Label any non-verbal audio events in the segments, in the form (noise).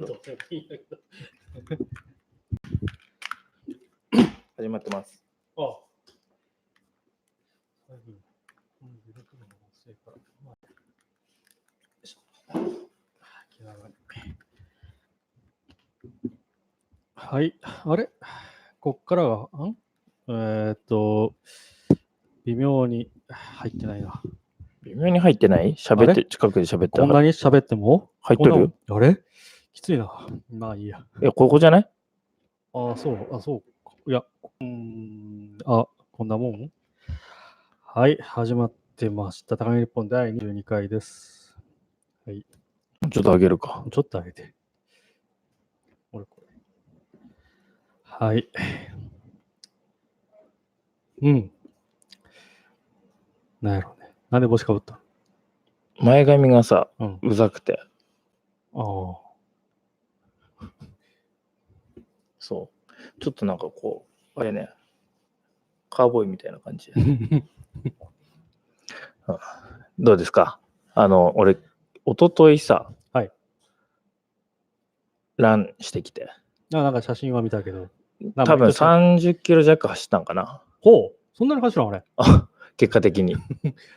どうでも。いいんだけど。始まってます。はい、あれ？こっからは、ん？えーっと、微妙に入ってないな。微妙に入ってない？喋あって、近くで喋ってこんなに喋っても？入っとる？あれ？きついな。まあいいや。え、ここじゃない？ああ、そう、あ、そう。いや、うーん、あ、こんなもん？はい、始まってました。高木日本第22回です。はい、ちょっと上げるか。ちょっと上げて。俺これ。はい。うん。なんやろうね。なんで帽子かぶった前髪がさ、うん。うざくて。ああ。そう。ちょっとなんかこう、あれね、カーボーイみたいな感じで。(laughs) どうですか？あの、俺、一昨日さ、はい。ランしてきて。あなんか写真は見たけど。なんか多分毎年30キロ弱走ったんかな。ほうそんなに走るの？あれ。あ (laughs) 結果的に。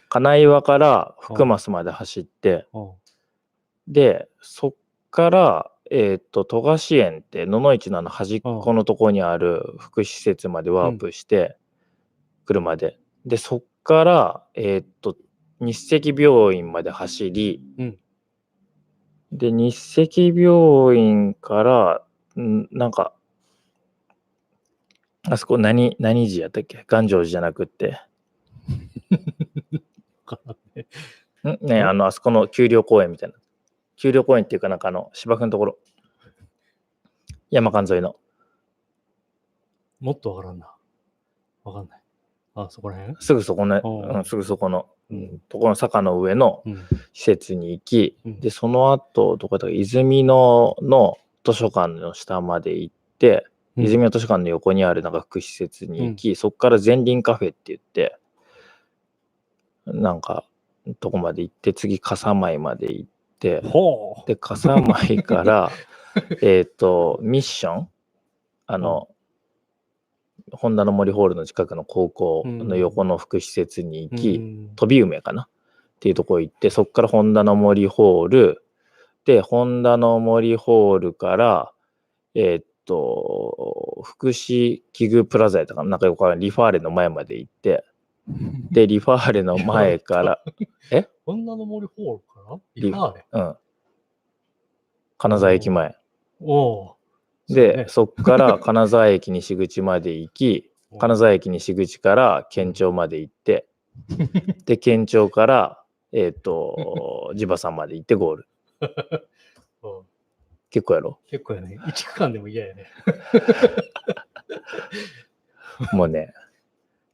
金岩から福増まで走って、うんで、そっから、えっ、と、富樫園って、野々市のあの端っこのところにある福祉施設までワープして、車で。で、そっから、えっ、と、日赤病院まで走り、うんで、日赤病院から、んなんか、あそこ何、何寺やったっけ？願成寺じゃなくって。(laughs) わからんねん？ねあの、あそこの丘陵公園みたいな。丘陵公園っていうかなんかあの、芝生のところ。山間沿いの。もっとわからんな。わかんない。あ、そこら辺？すぐそこの、おううん、すぐそこの、ううんん、ところの坂の上のうん。施設に行き、うんで、その後、どこだっ泉野の図書館の下まで行って、うん泉野図書館の横にあるなんか福祉施設に行き、そこから前輪カフェって言って、なんか、とこまで行って、次、笠舞まで行っ。で、笠舞から、(laughs) えっと、ミッション、あの、ホンダの森ホールの近くの高校の横の福祉施設に行き、うん。飛び梅かな？っていうところ行って、そこからホンダの森ホール、で、ホンダの森ホールから、えーっと、福祉器具プラザやったかな？なんかよくわからん。リファーレの前まで行って、で、リファーレの前から、(laughs) 女の森ホールかな？リリファーレ。うん。金沢駅前。おおう。で、そっから金沢駅西口まで行き、(laughs) 金沢駅西口から県庁まで行って、(laughs) で、県庁から、えっ、と、(laughs) 地場さんまで行ってゴール。うん結構やろ？結構やね。一区間でも嫌やね。もうね、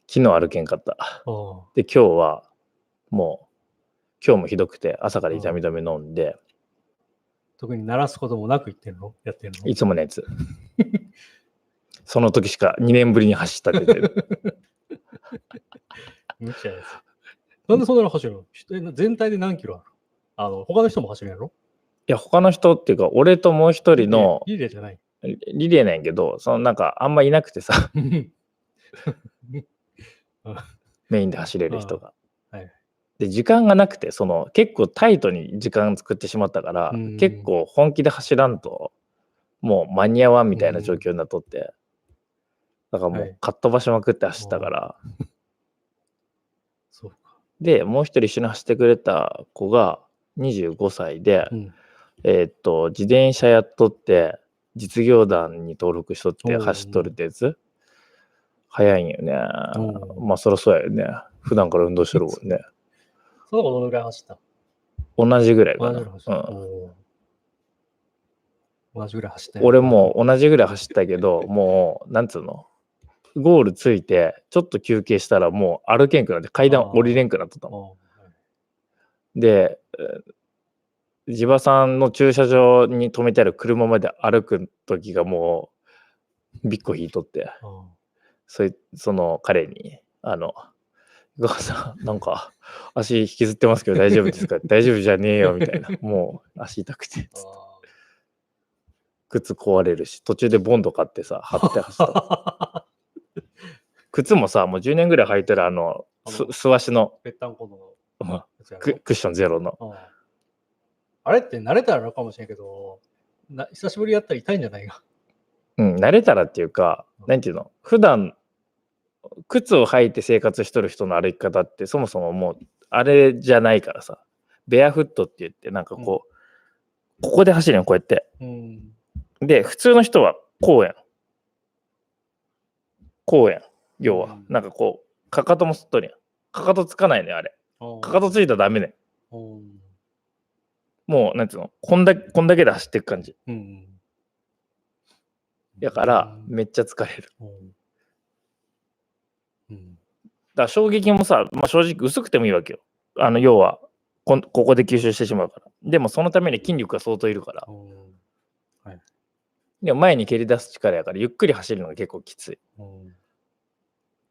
昨日歩けんかった。おで、今日は、もう、今日もひどくて、朝から痛み止め飲んで、特に鳴らすこともなく言ってんの？やってんの？いつものやつ。その時しか2年ぶりに走ったって言ってる。(laughs) 無茶やつ。なんでそんなの走るの？え全体で何キロある？あの、他の人も走るんやろいや、他の人っていうか、俺ともう一人のリレーじゃない。リレーなんやけど、そのなんかあんまいなくてさ、(laughs) メインで走れる人が。はいで、時間がなくて、その結構タイトに時間作ってしまったから、うん結構本気で走らんと、もう間に合わんみたいな状況になっとって、だからもはいうかっ飛ばしまくって走ったから、(laughs) そうか。で、もう一人一緒に走ってくれた子が25歳で、うん。えーっと、自転車やっとって、実業団に登録しとって走っとるってやつ早いんよね。ーまあ、そりゃそうやよね。普段から運動してるもんね。その子どのぐらい走った同じぐらいかな。同じぐらい走った。同じぐらい走った俺も同じぐらい走ったけど、(laughs) もう、なんつうの？ゴールついて、ちょっと休憩したらもう歩けんくなって、階段降りれんくなっとったもん。おで、えー地場さんの駐車場に止めてある車まで歩く時がもう、びっこ引いとって。そいその彼に、あの、お母さん、なんか、足引きずってますけど大丈夫ですか？(laughs) 大丈夫じゃねえよ、みたいな。もう、足痛くて。あ靴壊れるし、途中でボンド買ってさ、貼って走った。靴もさ、もう10年ぐらい履いてるあの、素足の、ぺったんこのククッションゼロの。うんあれって慣れたらかもしれんけど、な久しぶりやったら痛いんじゃないか。うん、慣れたらっていうか、なんていうの？普段、靴を履いて生活しとる人の歩き方って、そもそももう、あれじゃないからさ、ベアフットって言って、なんかこう、ここで走るんよ、こうやって。うん。で、普通の人はこうやん。こうやん。要はうん。なんかこう、かかともすっとるやん。かかとつかないね、あれ。かかとついたらダメね。うん。もう、なんていうの？こんだけ、こんだけで走っていく感じ。うん。だから、うんめっちゃ疲れる。うん。うん。だから衝撃もさ、まあ、正直薄くてもいいわけよ。あの、要はこん、ここで吸収してしまうから。でも、そのために筋力が相当いるから。うんでも、前に蹴り出す力やから、ゆっくり走るのが結構きつい。うん。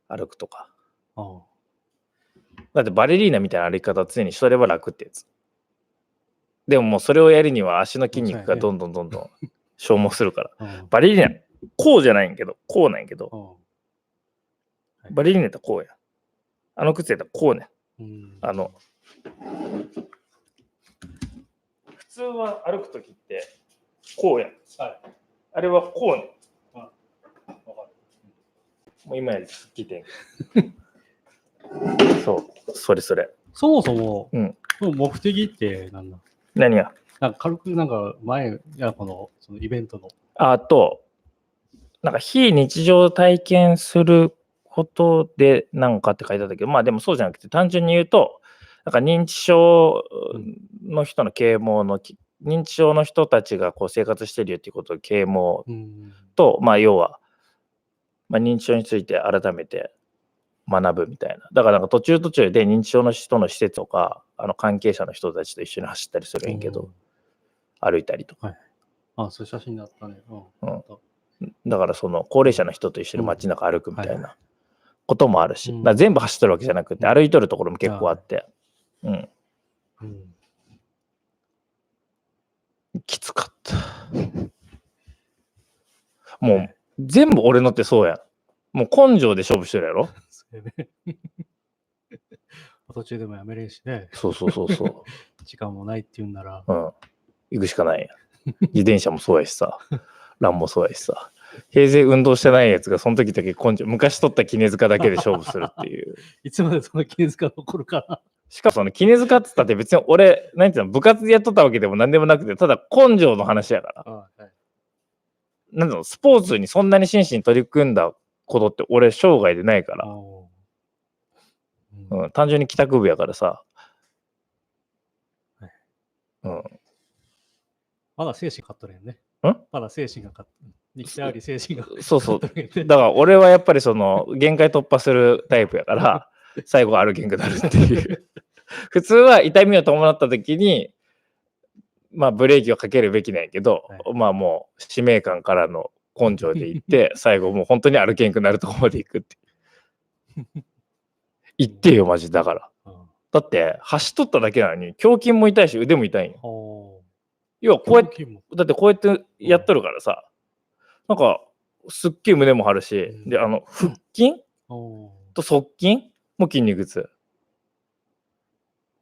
歩くとか。あだって、バレリーナみたいな歩き方を常にしとれば楽ってやつ。でも、もうそれをやるには足の筋肉がどんどんどんどん消耗するから。(laughs) あ。バレリーナ、こうじゃないんやけど、こうなんやけど、うん。バレリーナやったらこうや。あの靴やったらこうね。うん。あの、普通は歩くときって、こうやん。はい。あれはこうね。わかもう今やり聞いてん。(laughs) そう、それそれ。そもそも、うん目的ってなんだ何が？なんか軽くなんか前、いやこのそのイベントの。あと、なんか非日常体験することでなんかって書いてあったけど、まあでもそうじゃなくて、単純に言うと、なんか認知症の人の啓蒙のき、認知症の人たちがこう生活してるよっていうことを啓蒙うん。と、まあ要は、まあ、認知症について改めて学ぶみたいな。だからなんか途中途中で認知症の人の施設とか、あの関係者の人たちと一緒に走ったりするんやけど、歩いたりとか。あ、そういう写真だったね。うん。だからその高齢者の人と一緒に街中歩くみたいうんはいなこともあるし、うん全部走ってるわけじゃなくて、うん歩いとるところも結構あって、うん、うん。きつかった。もう全部俺のってそうやん。もう根性で勝負してるやろ？(laughs) 途中でもやめれんしね。そうそうそうそ (laughs) 時間もないって言うんなら。う。うん。行くしかないやん。自転車もそうやしさ、ランもそうやしさ。平成運動してないやつがその時だけ根性、昔取った絹塚だけで勝負するっていう。(laughs) いつまでその記念が残るかな。しかもその絹塚っつったって別に俺、なんていうの、部活でやっとったわけでも何でもなくて、ただ根性の話やから。あはい。なんだろう、スポーツにそんなに真摯に取り組んだことって俺生涯でないかあら、ーうんうん、単純に帰宅部やからさはい。うん。まだ精神勝っとるやんね。ん？まだ精神が勝っ肉体あり精神が (laughs) そうそう。(laughs) だから俺はやっぱりその限界突破するタイプやから、(laughs) 最後歩けんくなるっていう。普通は痛みを伴った時に、まあブレーキをかけるべきなんやけど、はいまあもう使命感からの根性で行って、最後もう本当に歩けんくなるところまで行くって。行ってよ、マジだから。うんだって、走っとっただけなのに、胸筋も痛いし、腕も痛いんよ。お要はこうやって、だってこうやってやっとるからさ、なんか、すっげえ胸も張るし、うんで、あの、腹筋？おと側筋も筋肉痛。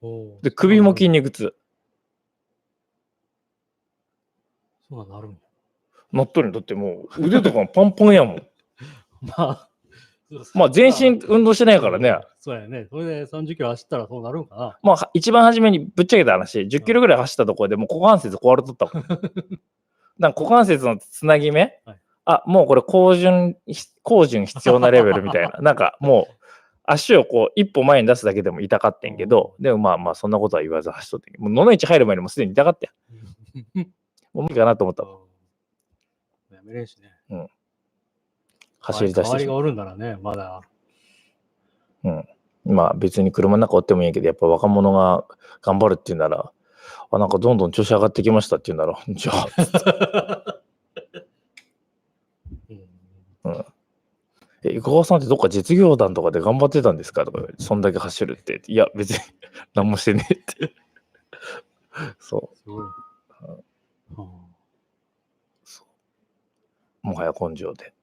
おで、首も筋肉痛。そうなるんや。なっとるんだってもう、腕とかもパンパンやもん。(laughs) まあ、まあ、全身運動してないからね。そうやね。それで30キロ走ったらそうなるんかな。まあ、は一番初めにぶっちゃけた話、10キロぐらい走ったところでもう股関節壊れとったもん。(laughs) なんか股関節のつなぎ目、はいあ、もうこれ高順、高順必要なレベルみたいな。(laughs) なんかもう、足をこう一歩前に出すだけでも痛かってんけど、でもまあまあそんなことは言わず走っとってもう野の市入る前にもうすでに痛かったやん。もう無理かなと思ったわ。やめれんしね。走り出してしまう代わりがおるんならね、まだ。うん。まあ別に車の中おってもいいけど、やっぱ若者が頑張るっていうなら、あ、なんかどんどん調子上がってきましたっていうなら、(laughs) じゃあ、うんえ、伊川さんってどっか実業団とかで頑張ってたんですか？とか言われて、そんだけ走るって。いや、別に (laughs) 何もしてねえって。(laughs) そすごい。う。うんそうもはや根性で。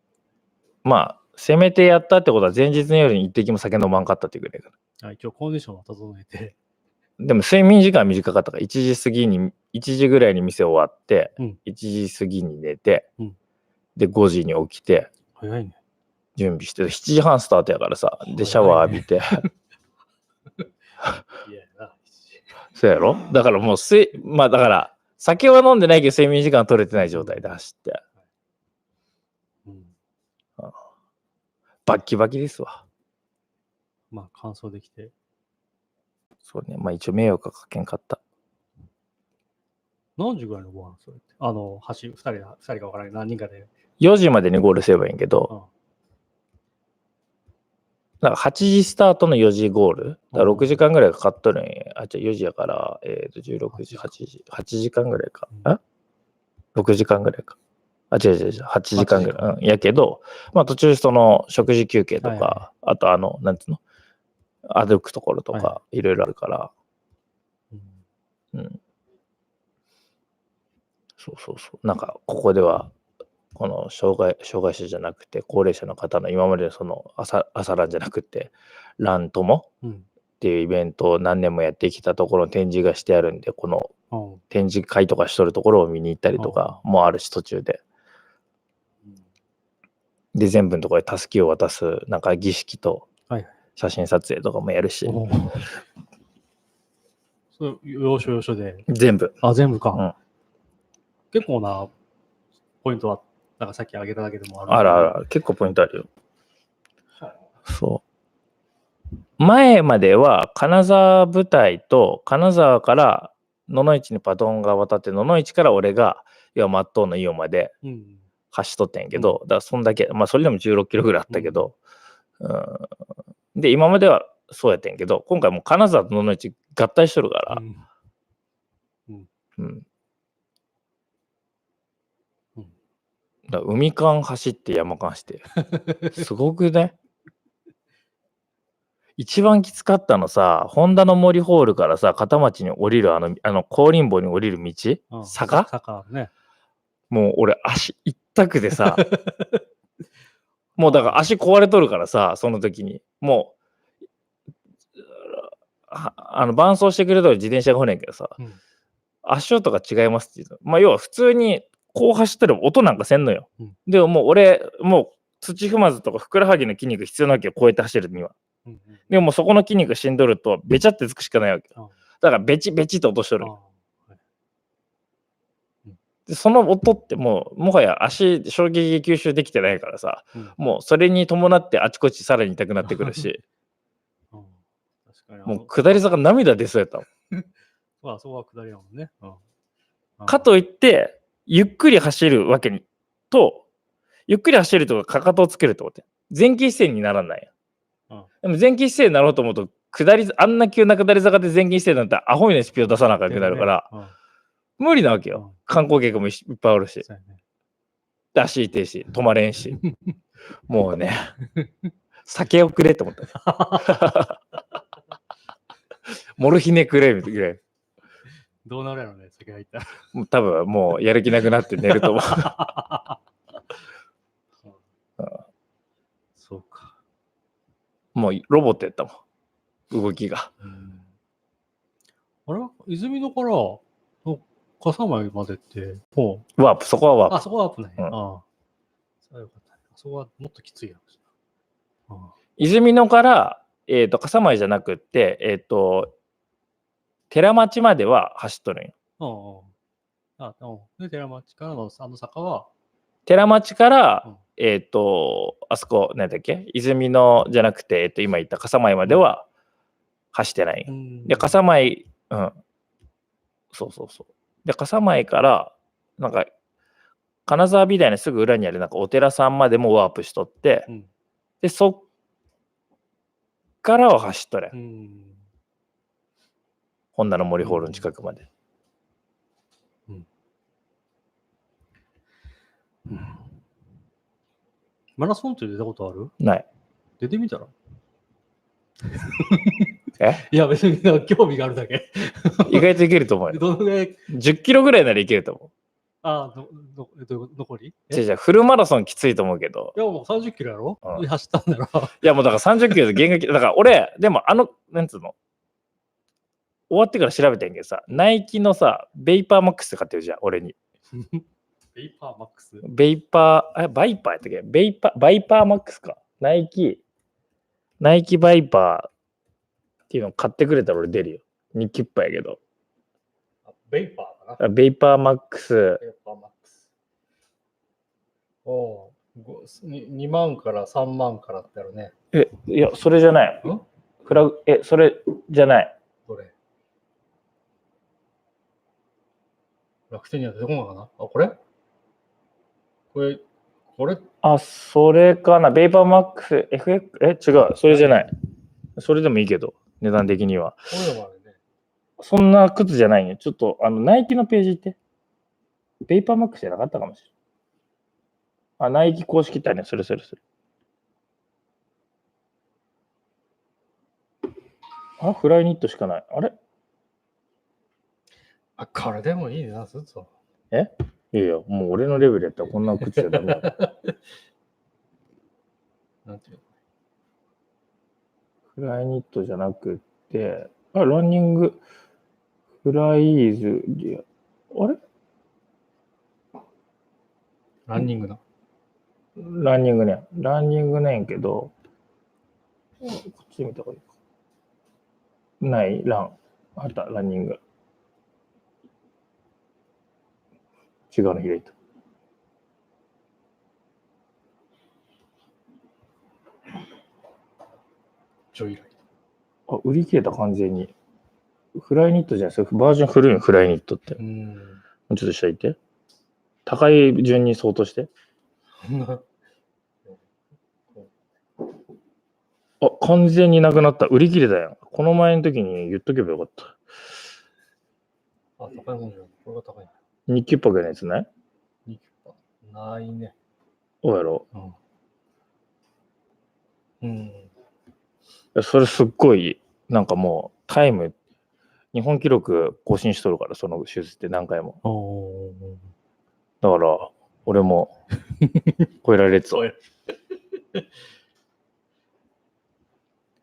まあ、せめてやったってことは前日の夜に一滴も酒飲まんかったっていうぐらいかな。あ一応コンディションを整えて、でも睡眠時間は短かったから、1時過ぎに、1時ぐらいに店終わって、うん1時過ぎに寝て、うんで、5時に起きて、早いね。準備して、7時半スタートやからさ、で、シャワー浴びて。(laughs) そうやろ？だからもうすい、まあだから、酒は飲んでないけど睡眠時間取れてない状態で走って、うん。バッキバキですわ。まあ、乾燥できて。そうね、まあ一応迷惑はかけんかった。何時ぐらいのご飯それって？あの、橋、二人が、二人が分からない。何人かで。4時までにゴールすればいいんけど、うんだから8時スタートの4時ゴール？だからうん6時間ぐらいかかっとるんや。あ、じゃ4時やから、えっ、と、16時、8時、8時間ぐらいか。うんあ ?6 時間ぐらいか。あ、違う違う違う、8時間ぐらい。うん、やけど、まあ途中その食事休憩とか、はいはあとあの、なんつうの？歩くところとか、、はいろいろあるから、うんうん。そうそうそう。なんか、ここでは、この障害障害者じゃなくて、高齢者の方の今までのその朝朝ランじゃなくて、ランともうん。っていうイベントを何年もやってきたところの展示がしてあるんで、このうん。展示会とかしとるところを見に行ったりとかもあるし、途中で。で、全部のところでたすきを渡す、なんか儀式とはい写真撮影とかもやるし、それ、要所要所で。全部。あ、全部か。うん結構なポイントは、なんかさっき挙げただけでもある。あらあら、結構ポイントあるよ。そう。前までは金沢部隊と金沢から野々市にパトンが渡って野々市から俺が要は松東の伊予までうん。走っとったんやけど、だからそんだけまあそれでも16キロぐらいあったけど、うん、で今まではそうやってんけど今回もう金沢と野々市合体しとるから、うん。うん。うん。だ海間走って山間走って。(laughs) すごくね。一番きつかったのさ、ホンダの森ホールからさ、片町に降りるあの、あの、高林坊に降りる道、うん。坂坂ね。もう俺足一択でさ、(laughs) もうだから足壊れとるからさ、その時に。もう、ああの伴走してくれとる自転車が来ねんけどさ、うん足音が違いますって言うの。まあ要は普通にこう走ってる音なんかせんのよ。うんでももう俺、もう土踏まずとかふくらはぎの筋肉必要なわけよ、こうやって走るには。うんうんでももうそこの筋肉しんどると、べちゃってつくしかないわけよ。あだからベチベチって落としとるでその音ってもう、もはや足、衝撃吸収できてないからさ、うん。もうそれに伴ってあちこちさらに痛くなってくるし、(laughs) うん。確かに。もう下り坂涙出そうやったもん。(laughs) まあ、そこは下りだもんね。うん。かといって、ゆっくり走るわけに、と、ゆっくり走るとかかかとをつけるってこと。や前傾姿勢にならない。や、うん。でも前傾姿勢になろうと思うと、下り、あんな急な下り坂で前傾姿勢なんてアホみたいなスピード出さなきゃいけなるから、うん無理なわけよ。うん観光客もいっぱいおるし、そうやねで足痛いし、止まれんし。もうね、酒をくれって思った。モルヒネくれぐらい。どうなるやろね、先入ったら。もう多分もうやる気なくなって寝ると思う。そうか。もうロボットやったもん。動きが。うんあれ泉野からの笠間までって、もワープ、そこはう、あ、ワープ。そこはアップない。うんああ。よかったね。あそこはもっときついやろしな。あ泉野から、えっ、と、笠間じゃなくって、えっ、と、寺町までは走っとるんよ。あ。ああ。あうんで、寺町からのあの坂は、寺町から、うんえっ、と、あそこ、なんだっけ？泉野じゃなくて、えっ、と、今言った笠間までは走ってないうんで、笠間、うん。そうそうそう。で、笠間から、なんか、金沢美大のすぐ裏にある、なんかお寺さんまでもワープしとって、うん。で、そっからは走っとれん。うん。ホンダの森ホールの近くまで。マラソンって出たことある？ない。出てみたら？え？いや、別に興味があるだけ。(laughs) 意外といけると思うよ。どのぐらい、10キロぐらいならいけると思ああ、ど、ど、えど残り？え？違う違う、フルマラソンきついと思うけど。いや、もう30キロやろ、うん。走ったんだろ。いや、もうだから30キロで現役、だから俺、でもあの、なんつうの、終わってから調べてんけどさ、ナイキのさ、ベイパーマックスって買ってるじゃん、俺に。(laughs) ベイパーマックス？ベイパー、え、バイパーやったっけ？ベイパー、バイパーマックスか。ナイキ、ナイキバイパーっていうの買ってくれたら俺出るよ。2キュッパやけど。あベイパーかなあベイパーマックス、ベイパーマックス。おうごに2万から3万からってあるね。え、いや、それじゃない。ん？フラグ、え、それじゃない。どれ？楽天には出てこないかな？あ、これ？これ、これ、あ、それかな。ベイパーマックス、FX、え、違う。それじゃない。それでもいいけど、値段的には。こういうのもあるね。そんな靴じゃないよ。ちょっと、あの、ナイキのページ行って。ベイパーマックスじゃなかったかもしれない。あ、ナイキ公式ってね、それそれそれ。あ、フライニットしかない。あれ？あ、これでもいい値段するぞ。いやいや、もう俺のレベルやったらこんな靴じゃダメだ。(laughs) なんていうフライニットじゃなくって、あ、ランニング、フライーズ、あれ？のランニングだ。ランニングね。ランニングねんけど、こっち見た方がいいか。ない、ラン。あった、ランニング。違うの開いた。ジョイライあ、売り切れた完全に。フライニットじゃない？ですか。バージョン古いの、フライニットって。ト。うもん。うちょっと下行って。高い順に相当して。(laughs) あ、完全になくなった。売り切れたやん。この前の時に言っとけばよかった。あ、高いもんじゃん。これが高い。日給パぐらいのやつない？ニキパないね。おうやろ。うん。うん。それすっごい、なんかもう、タイム、日本記録更新しとるから、その手術って何回も。だから、俺も超えられるぞ (laughs)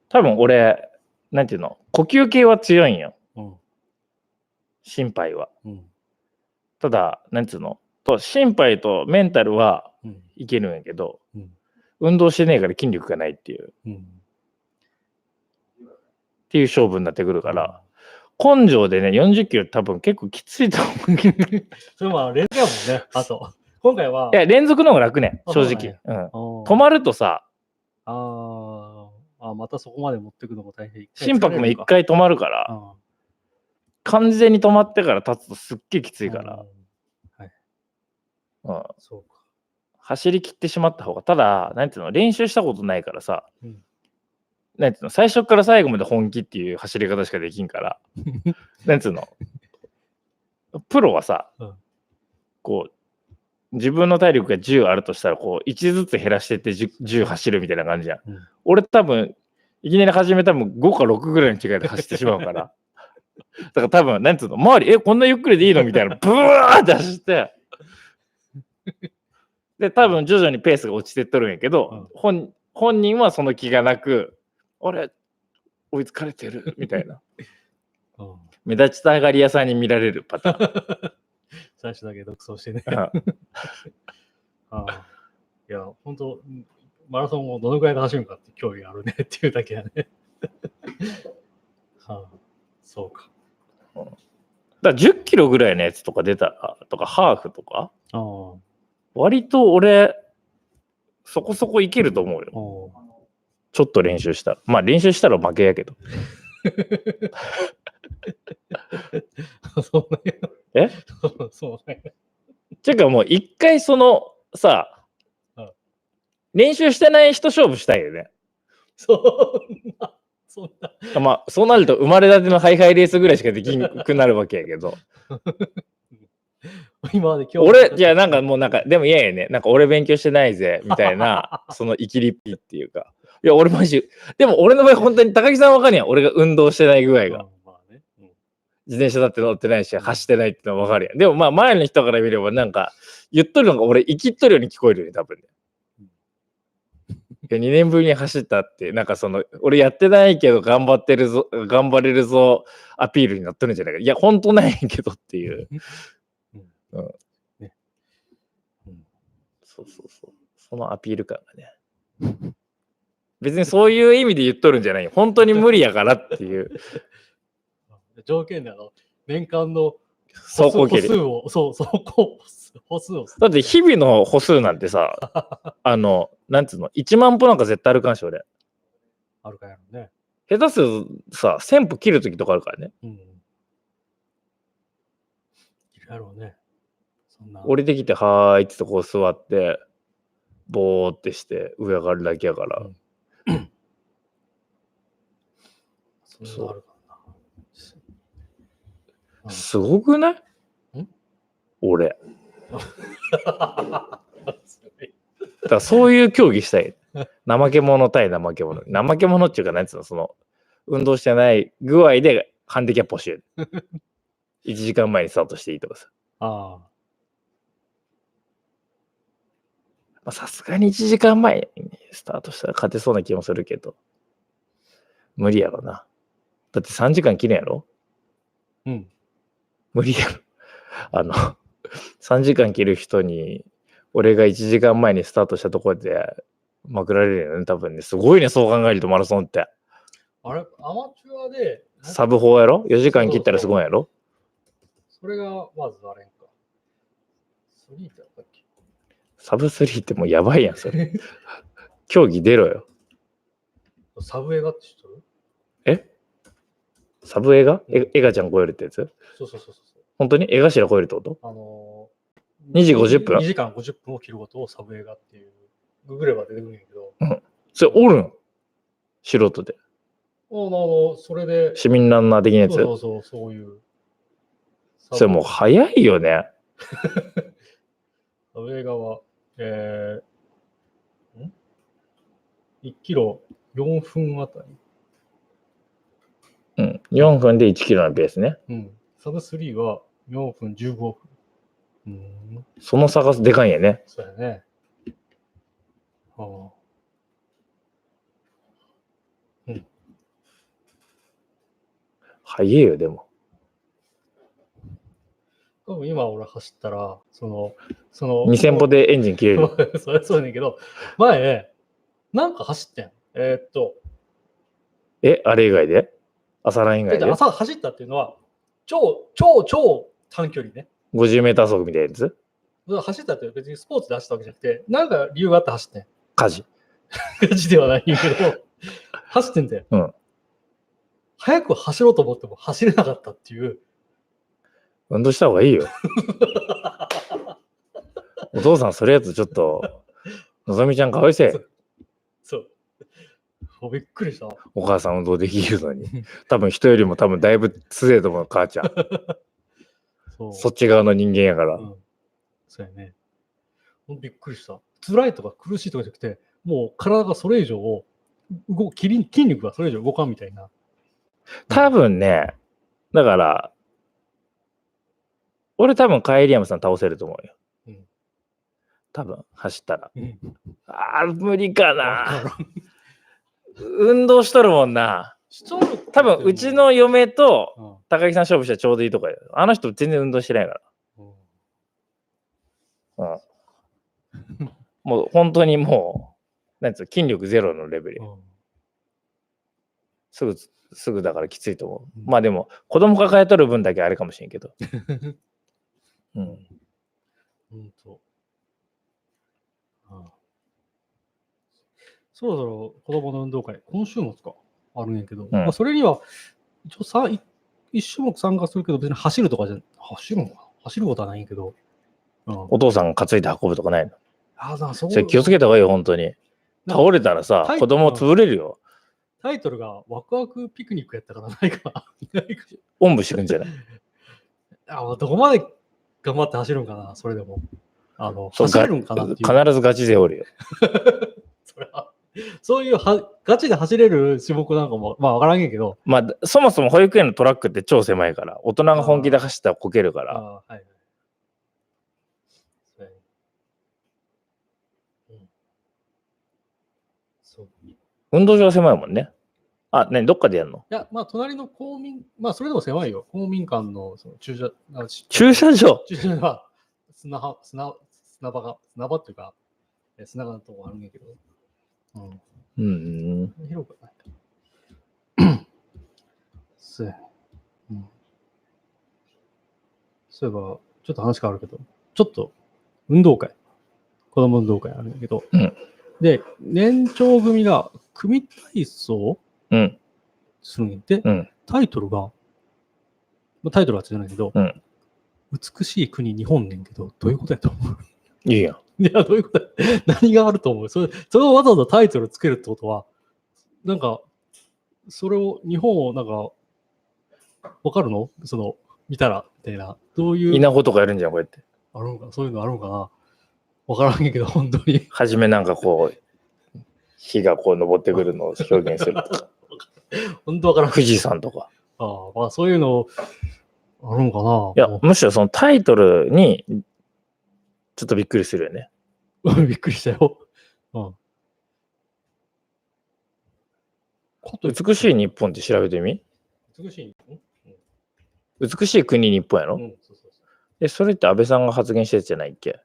多分俺、なんていうの、呼吸系は強いんよ。うん。心肺は。うん。ただ、なんていうの、と心肺とメンタルはうん。いけるんやけど、うん。運動してねえから筋力がないっていう、っうん。ていう勝負になってくるから、根性でね、40キロ多分結構きついと思う。それも連続やもんね。あと、今回は、いや、連続の方が楽ね、あ正。直うん。止止まるとさ、あーあ、またそこまで持ってくのも大変。心拍も一回止まるから、あ完全に止まってから立つとすっげえきつーいから、。はい。うん、そうか。走り切ってしまった方が、ただ、なんていうの、練習したことないからさ、うんなんていうの、最初から最後まで本気っていう走り方しかできんから、(laughs) なんていうの、プロはさ、うんこう、自分の体力が10あるとしたら、こう、1ずつ減らしてって 10, 10走るみたいな感じじゃん。うん俺多分、いきなり始めたらもう5か6ぐらいの違いで走ってしまうから。(laughs) だから多分、なんつうの、周り、え、こんなゆっくりでいいのみたいな、ブワーって走って、で、多分徐々にペースが落ちてっとるんやけど、本本人はその気がなく、あれ、追いつかれてるみたいな。(laughs) うん目立ちたがり屋さんに見られるパターン。(laughs) 最初だけ独走してね。うんああ (laughs) いや、本当うんマラソンをどのくらいで走るのかって興味あるねっていうだけやね。はあ、そうか。だから10キロぐらいのやつとか出たら、とかハーフとか、ああ、割と俺、そこそこいけると思うよ。おちょっと練習したら。まあ練習したら負けやけど。(laughs) そうね。え？(laughs) そうね。ていうかもう一回そのさうん、練習してない人勝負したいよね。そんな、そんな。まあそうなると生まれたてのハイハイレースぐらいしかできなくなるわけやけど。(laughs) 今まで今日。俺、いやなんかもうなんか、でも嫌やね。なんか俺勉強してないぜ、みたいな、その生きりっぴっていうか。いや、俺マジ、でも俺の場合本当に高木さんわかんねや。俺が運動してない具合が。まあね。うん自転車だって乗ってないし、走ってないってのは分かるやん。でもまあ前の人から見ればなんか、言っとるのが俺生きっとるように聞こえるよね、多分ね。いや2年ぶりに走ったって、なんかその、俺やってないけど頑張ってるぞ、頑張れるぞ、アピールになっとるんじゃないか。いや、本当ないけどっていう。うんねうんそうそうそう。そのアピール感がね。(laughs) 別にそういう意味で言っとるんじゃないよ。本当に無理やからっていう。(laughs) 条件であの、年間の走行距離。歩数を、そう、走行歩数を。だって日々の歩数なんてさ、(laughs) あの、なんつうの、1万歩なんか絶対歩かんし、俺。あるかやろね。下手するとさ、1000歩切るときとかあるからね。うん。いるやろうね。そんな。降りてきて、はーいってとこう座って、ぼーってして上上がるだけやから。うんそ。うんすごくない？俺。(laughs) だからそういう競技したい。(laughs) 怠け者対怠け者。怠け者っていうか、なんつうの、その、運動してない具合でハンディキャップを教える。(laughs) 1時間前にスタートしていいとかさ。あまあさすがに1時間前にスタートしたら勝てそうな気もするけど。無理やろな。だって3時間切るんやろ？あ。うん。無理やろ。(laughs) あの、(laughs) 3時間切る人に、俺が1時間前にスタートしたところで、まくられるよね、多分ね。すごいね、そう考えるとマラソンって。あれ、アマチュアで、サブ4やろ ?4 時間切ったらすごいやろ？それがまずあれんか。スリーってあったっけ？サブ3ってもうやばいやん、それ。(laughs) 競技出ろよ。サブ映画って知っとる？えサブ映画えエガちゃん超えるってやつ？そうそうそうそう。本当に江頭超えるってこと？あのー、2時50分 ?2 時間50分を切ることをサブ映画っていう、ググれば出てくるんやけど、それおるん？素人で。あの、それで、市民ランナー的なやつ？そうそうそう、そういう。それもう早いよね。(laughs) サブ映画は、えー、ん ?1 キロ4分あたり。うん。4分で1キロのペースね。うん。サブ3は4分15分。うん。その差がでかいんやね。そうやね。は早いよ、でも。あ。多分今俺走ったら、その、その、2000歩でエンジン切れる。(laughs) それそうやねんけど、前、なんか走ってん。えーっと、え、あれ以外で？朝ラン以外で朝走ったっていうのは、超、超、超短距離ね。50メーター走みたいなやつ？走ったって別にスポーツで走ったわけじゃなくて、なんか理由があって走ってん。火事。ガチではないけど、走ってんだよ。うん早く走ろうと思っても走れなかったっていう。運動した方がいいよ。(laughs) お父さん、それやつちょっと、のぞみちゃんかわい。そう。びっくりした。お母さん運動できるのに。多分人よりも多分だいぶ強いと思う、母ちゃん。(laughs) そう。そっち側の人間やから。うん。そうやね。ほんとびっくりした。辛いとか苦しいとかじゃなくて、もう体がそれ以上を、動き筋筋肉がそれ以上動かんみたいな。多分ね、だから、俺多分カイリアムさん倒せると思うよ。うん多分、走ったら。うん。あー、無理かわな。運動しとるもんな。多分、うち、の嫁とうん高木さん勝負したらちょうどいいとこや。あの人全然運動してないかうんら。うん。もう本当にもう、なんつうの筋力ゼロのレベルすぐ、すぐだからきついと思う。うんまあでも、子供抱えとる分だけあれかもしれんけど。(laughs) うん。ほんと。ああそろそろ子供の運動会、今週末か、あるんやけど、まあ、それには、一応さ、い一種目参加するけど、別に走るとかじゃ、走るのかな？走ることはないんやけど、うん。お父さんが担いで運ぶとかないの？ああ、そそれ気をつけた方がいいよ、本当に。倒れたらさ子供潰れるよ。タイトルがワクワクピクニックやったからないか (laughs) おんぶしてくんじゃない？あどこまで頑張って走るんかな、それでも。あの、そう走れるんかなっていう。必ずガチ勢おるよ。(laughs) それは、(laughs) そういうはガチで走れる種目なんかも、まあわからんけど、まあ、そもそも保育園のトラックって超狭いから、大人が本気で走ったらこけるから、はいはい。そう運動場が狭いもんね。あ、ね、どっかでやるの？や、まあ隣の公民、まあそれでも狭いよ。公民館のその駐車、駐車場？駐車場は (laughs) 砂は砂砂場が、砂場っていうか、え砂がのとこあるんやけど、うん。うん。広くな。い。そう。うん。そういえば、ちょっと話変わるけど、ちょっと運動会、子供運動会あるん。だけど、うん。で、年長組が組体操うん。するん。や。て、うん。タイトルが、まあタイトルはついてないけど、うん。美しい国日本ねん。けど、どういうことや。と思ういいや。ん。いや、どういうことや (laughs) 何があると思う？それ、それをわざわざタイトルつけるってことは、なんか、それを、日本をなんか、わかるの？その、見たら、みたいな。どういう、稲穂とかやるんじゃん、こうやって。あるんか？そういうのあるんかな？わからんけど、本当に。はじめなんかこう、火がこう登ってくるのを表現するとか。(laughs) 本当わからん。富士山とか。ああ、まあそういうの、あるんかないや、もむしろそのタイトルに、ちょっとびっくりするよね。う (laughs) びっくりしたよ。うん。こと美しい日本って調べてみ？美しい。ん美しい国日本やろ、うん、そうそうそう。え、それって安倍さんが発言したやつじゃないっけ？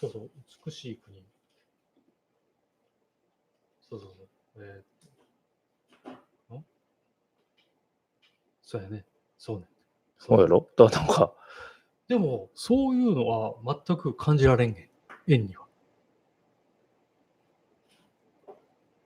そうそう、美しい国。そうそうそう。えー、ん？そうやね。そうね。そうやろ？だからなんか、でも、そういうのは全く感じられんねん。円には。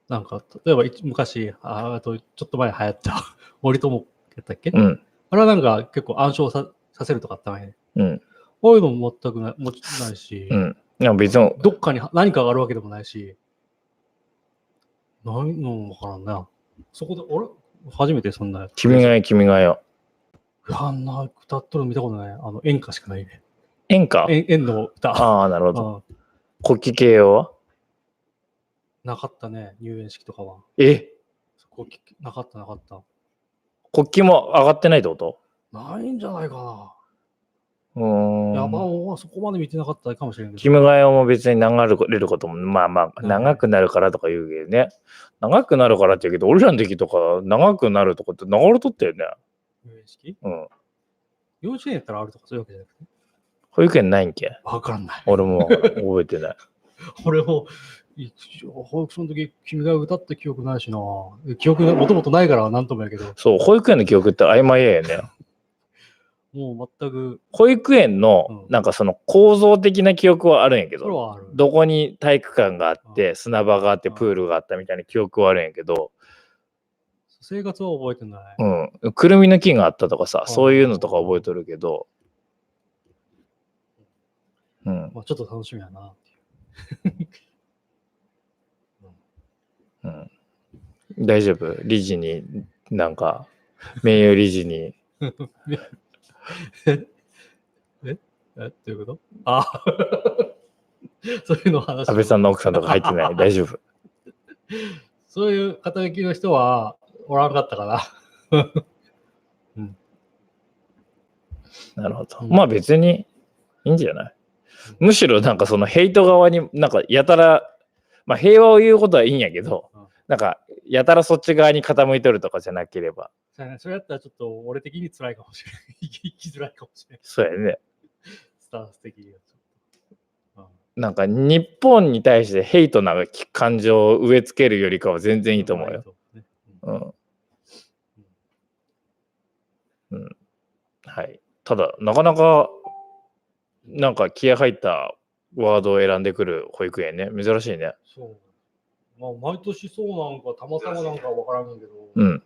なんか、例えば一昔、ああとちょっと前流行った (laughs) 森友やったっけ、うん、あれはなんか結構暗唱ささせるとかあったわけね。うん、こういうのも全くないもちないし、うん。いや別に、どっかに何かがあるわけでもないし、ないのもわからんな。そこで、俺、初めてそんな。君が代、君が代。いや、あんな歌っとるの見たことない。あの、演歌しかないね。演歌？演演の歌。ああ、なるほど。うん国旗形容は？なかったね、入園式とかは。え？こうなかった、なかった。国旗も上がってないってこと？ないんじゃないかう。な。いや、まあ、俺はそこまで見てなかったかもしれんけど。君が代も別に流れることも、まあまあ、うん長くなるからとか言うけどね。長くなるからって言うけど、俺らの時とか長くなるとかって流れとったよね。入園式うん。幼稚園やったらあるとかそういうわけじゃなくて？保育園ないんけ？わかんない。俺も覚えてない。(laughs) 俺も、い保育所の時、君が歌った記憶ないしな。記憶がもともとないからなんともやけど、そう、保育園の記憶って曖昧やよね。(laughs) もう全く、保育園のうんなんかその構造的な記憶はあるんやけど、それはある。どこに体育館があって、うん砂場があって、うんプールがあったみたいな記憶はあるんやけど、生活は覚えてない。うん、くるみの木があったとかさ、うんそういうのとか覚えとるけど、うん、まあ、ちょっと楽しみやなっていう。(laughs) うん。大丈夫？理事に、なんか、名誉理事に、(laughs) え？え？どういうこと？あ (laughs) そういうの話。安倍さんの奥さんとか入ってない？大丈夫？そういう肩書きの人はおらんかったかな。なるほど。うんまあ別にいいんじゃない？むしろなんかそのヘイト側になんかやたら、まあ平和を言うことはいいんやけどうん、なんかやたらそっち側に傾いとるとかじゃなければ、そうやねそれやったらちょっと俺的に辛いかもしれない。生きづらいかもしれない。そうやね。スタンス的にはなんか日本に対してヘイトな感情を植え付けるよりかは全然いいと思うよ。。ねうん。うん。はい。ただ、なかなか、なんか気合入ったワードを選んでくる保育園ね。珍しいね。そう。まあ、毎年そうなんか、たまたまなんかわからんけど。うん。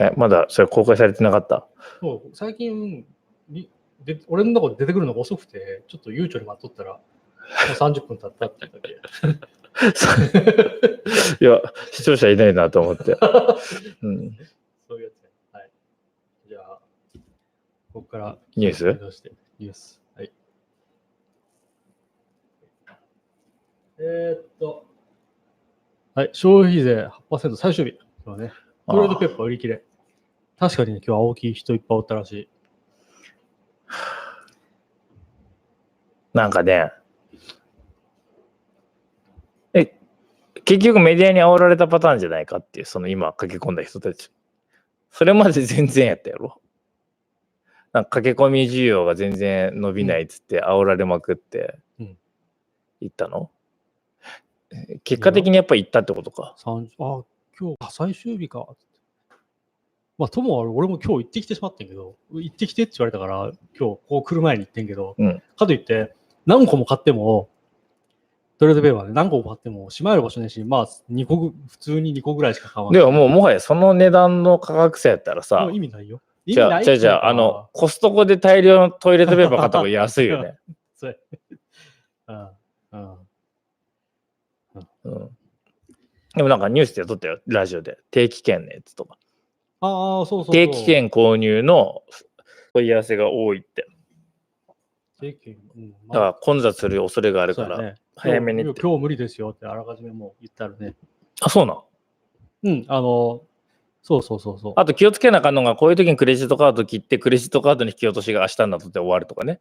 え、まだそれ公開されてなかった？そう、最近、俺の中で出てくるのが遅くて、ちょっと悠長に待っとったら、30分経ったって言っただけ。(laughs) いや、視聴者いないなと思って。(laughs) うん。そういうやつね。はい。じゃあ、こここからニュース？ニュース。はい。えーっと、はい、消費税8%最終日。今日ね、トレードペッパー売り切れ。確かにね、今日青木人いっぱいおったらしい。(sighs) なんかね、え、結局メディアに煽られたパターンじゃないかっていう、その今駆け込んだ人たち。それまで全然やったやろ。なんか駆け込み需要が全然伸びないっつって煽られまくってうん行ったの、え結果的にやっぱり行ったってことか。30あ、今日あ最終日か。まあ、ともあれ、俺も今日行ってきてしまってんけど、行ってきてって言われたから、今日こう来る前に行ってんけど、うんかといって、何個も買っても、トレードペーパーで何個も買っても、しまえる場所ねえし、まあ、2個ぐ、普通に2個ぐらいしか買わない。でももうもはやその値段の価格差やったらさもう、意味ないよ。意じゃあ、じゃあ、じゃあ、あの、、コストコで大量のトイレットペーパー買った方が安いよね。(laughs) そうん。うん。うん。でもなんかニュースで撮ったよ、ラジオで。定期券のやつとか。ああ、そうそうそう。定期券購入の問い合わせが多いって。定期券。うん。だから混雑する恐れがあるから、そうやね早めに今日今日無理ですよってあらかじめもう言ったらね。あ、そうなん。うん、あの、そうそうそうそう。あと気をつけなあかんのが、こういう時にクレジットカード切って、クレジットカードの引き落としが明日になっとって終わるとかね。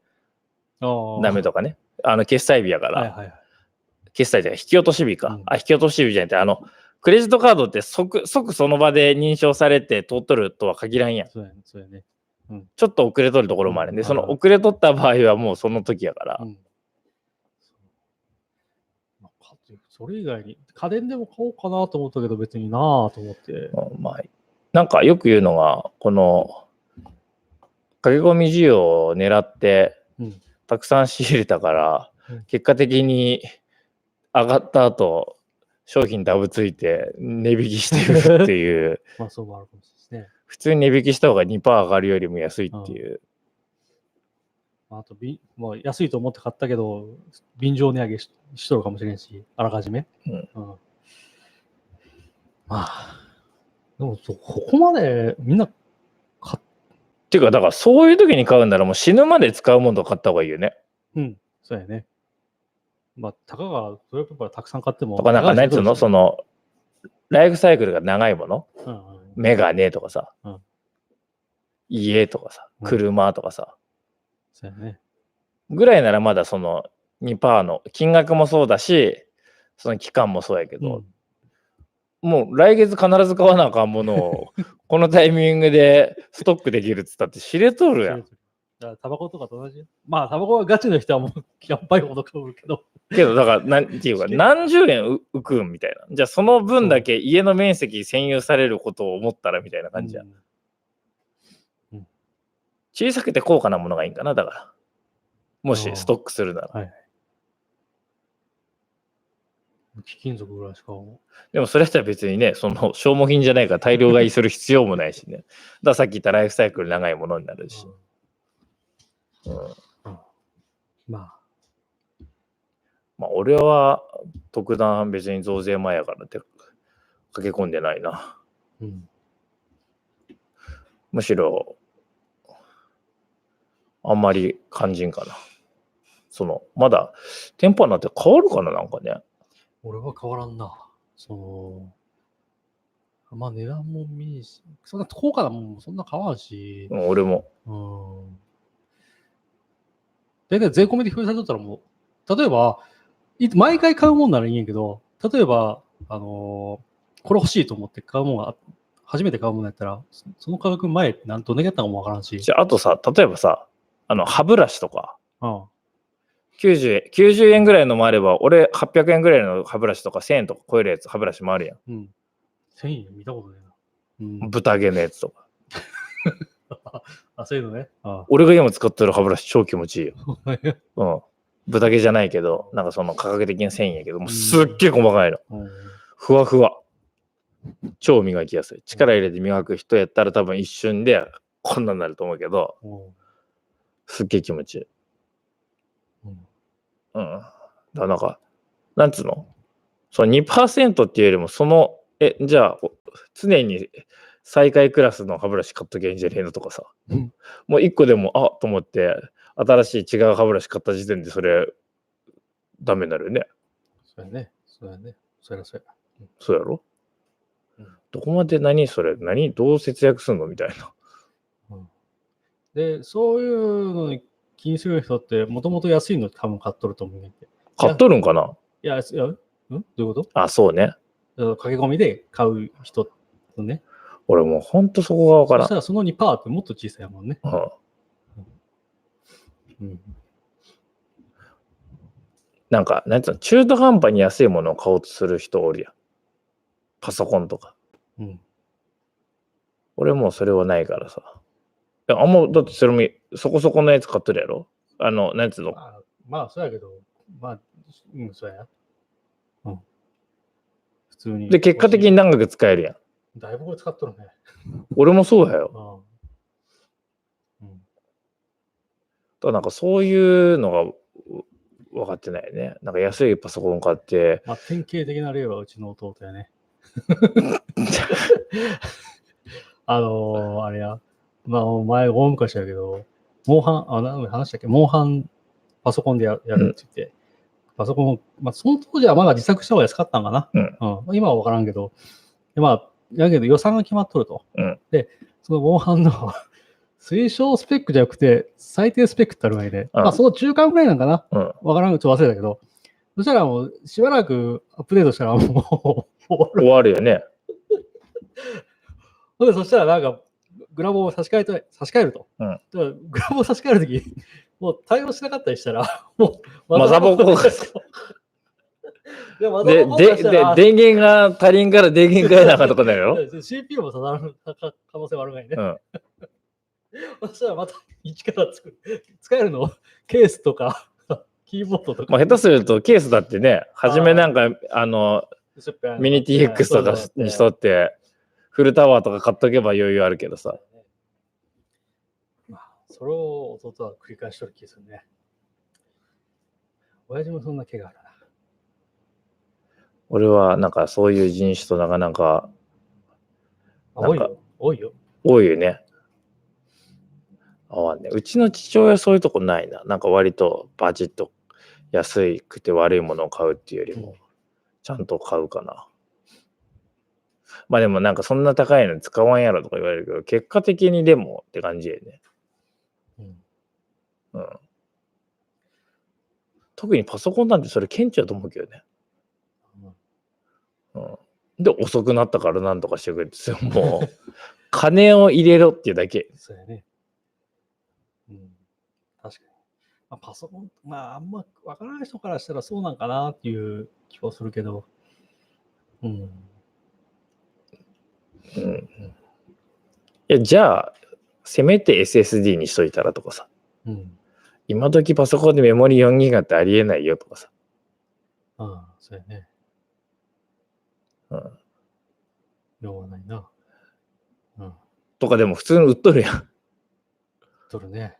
あダメとかね。あの、決済日やから。はいはいはい。決済じゃない、引き落とし日か。うんあ、引き落とし日じゃなくて、あの、クレジットカードって即、即その場で認証されて通っとるとは限らんやん。そうやね。そうやね。ちょっと遅れとるところもあるんで、うんその遅れとった場合はもうその時やからう。ん。まあかというそれ以外に、家電でも買おうかなと思ったけど、別になぁと思って。うんまあ、なんかよく言うのが、この、駆け込み需要を狙ってうん、たくさん仕入れたから、うん結果的に上がった後、商品ダブついて値引きしてるっていう、(laughs) まあそうもあるかもしれないですね。普通に値引きした方が2%上がるよりも安いっていう。まあ、あとび、まあ、安いと思って買ったけど、便乗値上げししとるかもしれんし、あらかじめ。うん。まあ、でもそ、ここまでみんな買っ、っていうか、だからそういう時に買うんならもう死ぬまで使うものを買った方がいいよね。うん、そうやね。まあ、たかがトイレットペーパーたくさん買っても。とか、なんか、なんつうの？その、の、ライフサイクルが長いもの？うんうんメガネとかさ、うん。家とかさ、うん。車とかさ、そうやね。ぐらいならまだその2%の金額もそうだし、その期間もそうやけうど、んもう来月必ず買わなあかんものを、(laughs) このタイミングでストックできるっつったって知れとるやん。だからタバコとかと同じ？まあ、タバコはガチの人はもう、(laughs) やっぱりほど買うけど。けど、だから、なんていうか、何十円う浮くんみたいな。じゃあ、その分だけ家の面積占有されることを思ったらみたいな感じや。うん小さくて高価なものがいいんかな、だから。もしストックするなら。はい。貴金属ぐらいしか。でもそれやったら別にね、その消耗品じゃないから大量買いする必要もないしね。(laughs) だからさっき言ったライフサイクル長いものになるし。うん、まあ、まあ俺は特段別に増税前やからって駆け込んでないな。うん。むしろ、あんまり肝心かな。その、まだ店舗になって変わるかななんかね。俺は変わらんな。その、まあ値段も見にし、そんな高価なもんもそんな買わんし、うん俺も。うん。大体税込みで表示されとったらもう、例えば、い毎回買うもんならいいんやけど、例えば、あのーこれ欲しいと思って買うもんがあ、初めて買うもんやったら、そその価格前、なんどんだけやったかもわからんし。じゃあ、あとさ、例えばさ、あの、歯ブラシとか、うん。90円、90円ぐらいのもあれば、俺800円ぐらいの歯ブラシとか1000円とか超えるやつ、歯ブラシもあるやん。うん。1000円見たことないな。うん。豚毛のやつとか。(laughs) あ、そういうのね。あ俺が今使ってる歯ブラシ超気持ちいいよ。あうん。豚毛じゃないけど、なんかその価格的に1000円やけど、もうすっげえ細かいの。うんふわふわ。超磨きやすい。力入れて磨く人やったら多分一瞬でこんなになると思うけど、うんすっげえ気持ちいい。うんうん。だなんか、なんつうの？その2%っていうよりも、その、え、じゃあ、お常に最下位クラスの歯ブラシ買っときゃいいんじゃねえのとかさ。うんもう一個でも、あと思って、新しい違う歯ブラシ買った時点でそれ、ダメになるよね。そうやね。そうやね。そうやそうや。そうやろ、うんどこまで何それ？何？どう節約すんの？みたいな。で、そういうのに気にする人って、もともと安いの多分買っとると思うねんて。買っとるんかな？いや、いやん？どういうこと？あ、そうね。駆け込みで買う人とね。俺もうほんとそこがわからんそした。らその2%ってもっと小さいもんね。うんうん。なんか、なんつうの、中途半端に安いものを買おうとする人おるやん。パソコンとか。うん。俺もうそれはないからさ。いやあんま、だってそれもそこそこのやつ買っとるやろ？あの、なんつうの、まあ、まあ、そうやけど、まあ、うん、そうや。うん。普通に。で、結果的に長く使えるやん。だいぶこれ使っとるね。俺もそうやよ。うん。うん。だなんかそういうのがう分かってないよね。なんか安いパソコン買って、まあ、典型的な例はうちの弟やね。(laughs) あのー、あれや、まあ、前、大昔やけど、モンハン、あ、何の話したっけ、モンハンパソコンでややるって言って、パソコンを、まあ、その当時はまだ自作した方が安かったんかな？うんまあ今は分からんけど、でまあ、やけど予算が決まっとると。うんで、そのモンハンの (laughs) 推奨スペックじゃなくて、最低スペックってあるわけで、うんまあ、その中間ぐらいなんかな？うん。わからん、ちょっと忘れたけど、そしたらもう、しばらくアップデートしたらもう終わる。終わるよね。(laughs) ほんで、そしたらなんか、グラボを差し替えと差し替えると。うんグラボを差し替えるとき、(laughs) もう対応しなかったりしたら、(laughs) もう、マザボ交換で、マザで、で、電源が足りんから電源変えなあかんとかなるよ。(laughs) で CPU も刺さる可能性もあるがいね。うん。そしたらまた一から作る。使えるの？ケースとか、キーボードとか。まあ下手するとケースだってね、初めなんか、あの、ミニ TX とかにしとって、フルタワーとか買っとけば余裕あるけどさ。まあ、それを弟は繰り返しとる気がするね。親父もそんな気があるな。俺はなんかそういう人種となかなか多いよ。多いよ。多いよね。合わんね。うちの父親そういうとこないな。なんか割とバチッと安くて悪いものを買うっていうよりうんも、ちゃんと買うかな。まあでもなんかそんな高いの使わんやろとか言われるけど、結果的にでもって感じやね。うんうん。特にパソコンなんてそれ顕著だと思うけどね。うん。で、遅くなったからなんとかしてくれって、もう、(laughs) 金を入れろっていうだけ。そうやね。うん。確かに。まあ、パソコン、まあ、あんま分からない人からしたらそうなんかなっていう気はするけど。うん。うん。いや、じゃあ、せめて SSD にしといたらとかさ。うん。今時パソコンでメモリ4ギガってありえないよとかさ。ああ、そうやね。うん。用はないな。うん。とかでも普通に売っとるやん。取るね。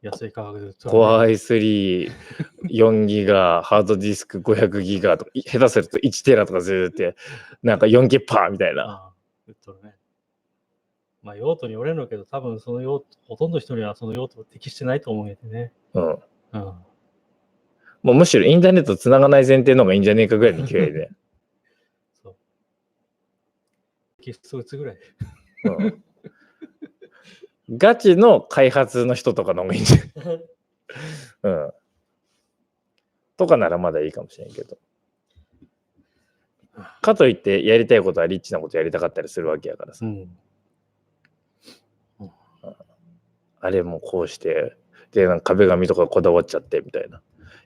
安い価格で売っとる、ね。Core i3、4ギガ、ハードディスク500ギガとか、い下手すると1テラとかずーって、なんか4ギパーみたいな。ああ、売っね。まあ、用途によれるのけど、多分その用途、ほとんどの人にはその用途適してないと思うんやてね。うん。うん。もうむしろインターネット繋がない前提の方がいいんじゃねえかぐらいの勢いで。(laughs) そう。適して打つぐらい。うん。ガチの開発の人とかの方がいいんじゃない？(laughs) うん。とかならまだいいかもしれんけど。(laughs) かといってやりたいことはリッチなことやりたかったりするわけやからさ。うん。あれもこうして、で、なんか壁紙とかこだわっちゃってみたいな。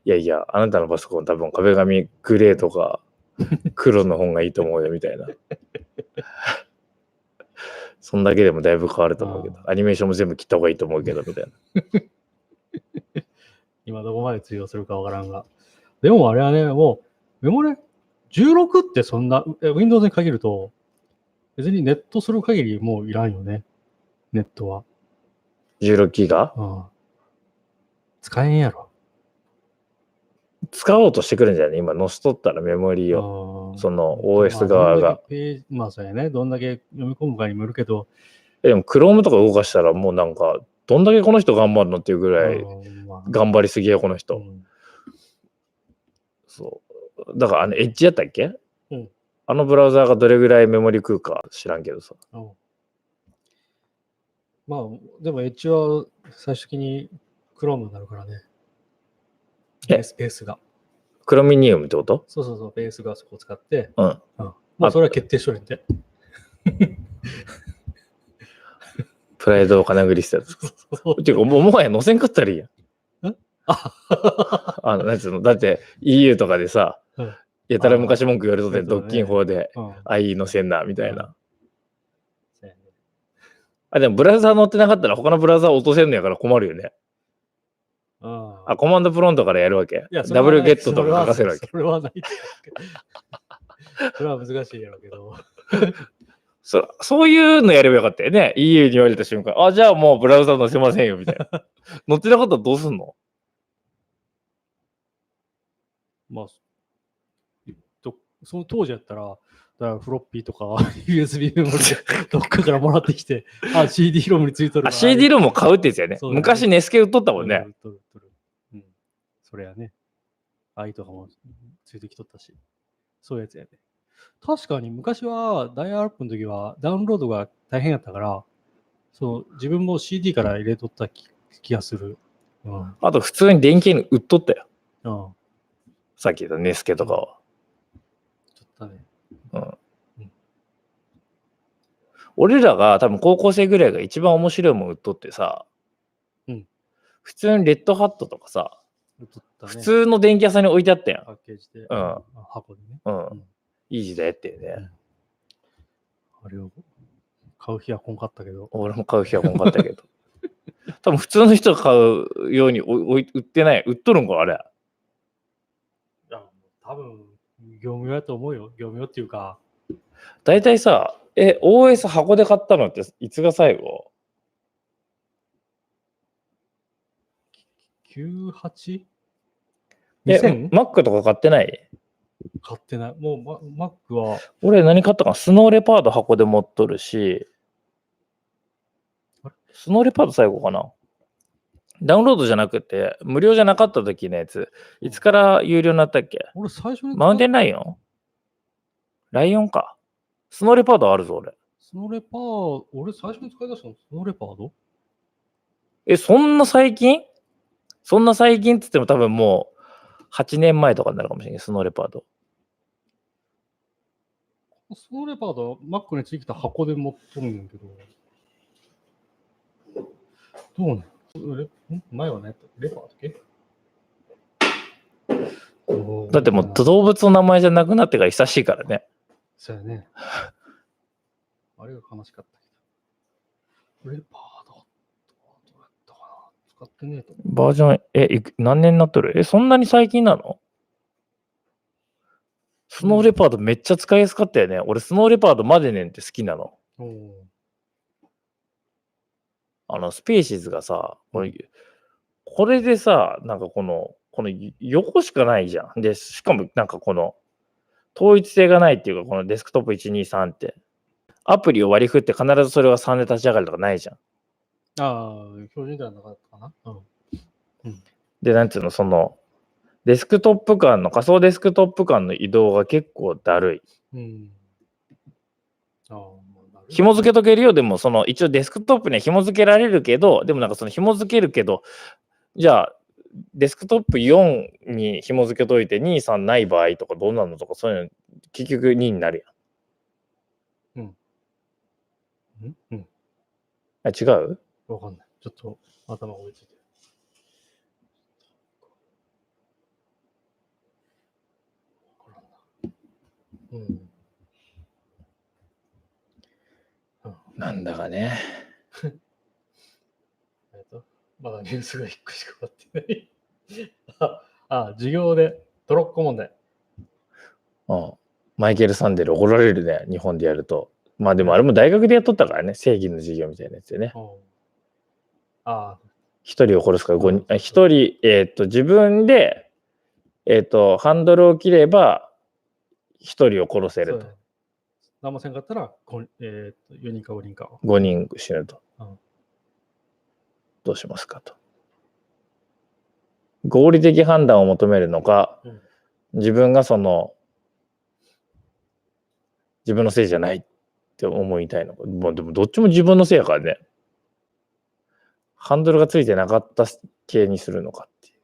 いやいや、あなたのパソコン多分壁紙グレーとか (laughs) 黒の方がいいと思うよみたいな。(laughs) そんだけでもだいぶ変わると思うけど、アニメーションも全部切った方がいいと思うけどみたいな。今どこまで通用するかわからんが。でもあれはね、もう、メモリ16ってそんな、え Windows に限ると、別にネットする限りもういらんよね。ネットは。16ギガ？うん。使えんやろ。使おうとしてくるんじゃない？今載せとったらメモリーを。その OS 側が。まあそうやね。どんだけ読み込むかにもよるけど、えでも Chrome とか動かしたらもうなんか、どんだけこの人頑張るのっていうぐらい頑張りすぎや、この人。うんそう。だからあの、エッジやったっけ？うんあのブラウザーがどれぐらいメモリ食うか知らんけどさ。うんまあ、でもエッジは最終的に Chrome になるからね。え？ベースベースが。クロミニウムってこと？そうそうそう、ベースがそこを使って、うん。うん、まあそれは決定しとるんで。プライドを金繰りしたやつ。ていうか、もはや載せんかったらいいやん。ああの、なんつうの、だって EU とかでさ、うんやたら昔文句言われとって、あーそうだね独禁法で、うんあ、いい載せんな、みたいな。あ、でもブラウザー載ってなかったら他のブラウザー落とせんのやから困るよね。うんあ、コマンドプロントからやるわけ？ダブルゲットとか書かせるわけ？それはない。それは難しいやろうけど。(laughs) そそういうのやればよかったよね。EU に言われた瞬間、あ、じゃあもうブラウザー載せませんよ、みたいな。(laughs) 載ってなかったらどうすんの？まあ、どその当時やったら、だからフロッピーとか (laughs) USB メモリでどっかからもらってきて、あ、CD ロムについとるわあ、CD ロムも買うってやつやね。そうだね昔ネスケ売っとったもんね。うん売っとる売っとるうん。それやね。愛とかもついてきとったし。そういうやつやね。確かに昔はダイヤルアップの時はダウンロードが大変やったから、そう自分も CD から入れとった気気がする。うん。あと普通に電気に売っとったよ。うん。さっき言ったネスケとかは。ちょっとね。俺らが多分高校生ぐらいが一番面白いもん売っとってさ、うん普通にレッドハットとかさ、ね。普通の電気屋さんに置いてあったやん。パッケージで。うん箱でね。うん。うんいい時代やってね。あれを買う日はこんかったけど。俺も買う日はこんかったけど。(laughs) 多分普通の人が買うようにおおい売ってない。売っとるんかあれ。いや、多分、業務用やと思うよ。業務用っていうか、大体さ、え、OS 箱で買ったのっていつが最後？98? え、2000? Mac とか買ってない？買ってない。もう、マ Mac は、俺何買ったかな？スノーレパード箱で持っとるしスノーレパード最後かな？ダウンロードじゃなくて、無料じゃなかった時のやつ、いつから有料になったっけ？俺最初にマウンテンンライオン？ライオンか。スノーレパードあるぞ、俺。スノーレパー、俺最初に使い出したの？スノーレパード？え、そんな最近？そんな最近っつっても多分もう8年前とかになるかもしれない、スノーレパード。スノーレパード、Mac についてきた箱で持っとるんだけど。どうな前はね、レパーだっけ？だってもう動物の名前じゃなくなってから久しいからね。そうやね。あれが悲しかったけど。レパード、どうやったかな？使ってねえと思バージョン、え、いく何年になっとる？え、そんなに最近なの？スノーレパードめっちゃ使いやすかったよね。俺、スノーレパードマデネンって好きなの。う。おーあの、スペーシーズがさ、これこれでさ、なんかこの、この横しかないじゃん。で、しかもなんかこの、統一性がないっていうか、このデスクトップ123って、アプリを割り振って必ずそれが3で立ち上がるとかないじゃん。ああ、標準ではなかったかな。うん。で、なんていうの、その、デスクトップ間の、仮想デスクトップ間の移動が結構だるい。うん。紐付けとけるよ、でも、その、一応デスクトップには紐付けられるけど、でもなんかその紐付けるけど、じゃあ、デスクトップ4に紐付けといて、2、3ない場合とかどうなのとか、そういうの、結局2になるうん。うん？やん。あ、違う？わかんない。ちょっと頭が追いついてる。うん。なんだかね。えっと、まだニュースが1個しか終わってない。あ、あ、授業でトロッコ問題。うん。マイケル・サンデル怒られるね、日本でやると。まあでもあれも大学でやっとったからね、正義の授業みたいなやつでね。うんあ一人を殺すから5人、あ一人、えっ、と、自分で、えっ、と、ハンドルを切れば、一人を殺せると。何もせんかったら、えー、と4人か5人かは。5人死ぬとうん。どうしますかと。合理的判断を求めるのか、うん自分がその、自分のせいじゃないって思いたいのか。まあ、でもどっちも自分のせいやからね。ハンドルがついてなかった系にするのかっていう。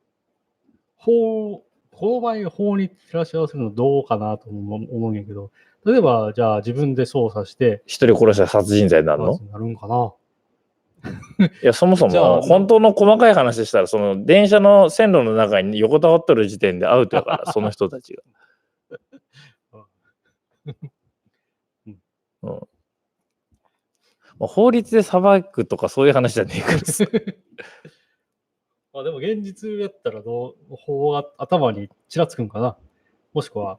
法、この場合、法に照らし合わせるのどうかなと思うんやけど、例えば、じゃあ自分で操作して、一人殺したら殺人罪になるの？なるんかな？いや、そもそも、本当の細かい話したら、その電車の線路の中に横たわっとる時点でアウトやから、(laughs) その人たちが。うん。まあ法律で裁くとかそういう話じゃねえからさ。(laughs) あでも現実やったらどう、法が頭にちらつくんかな？もしくは、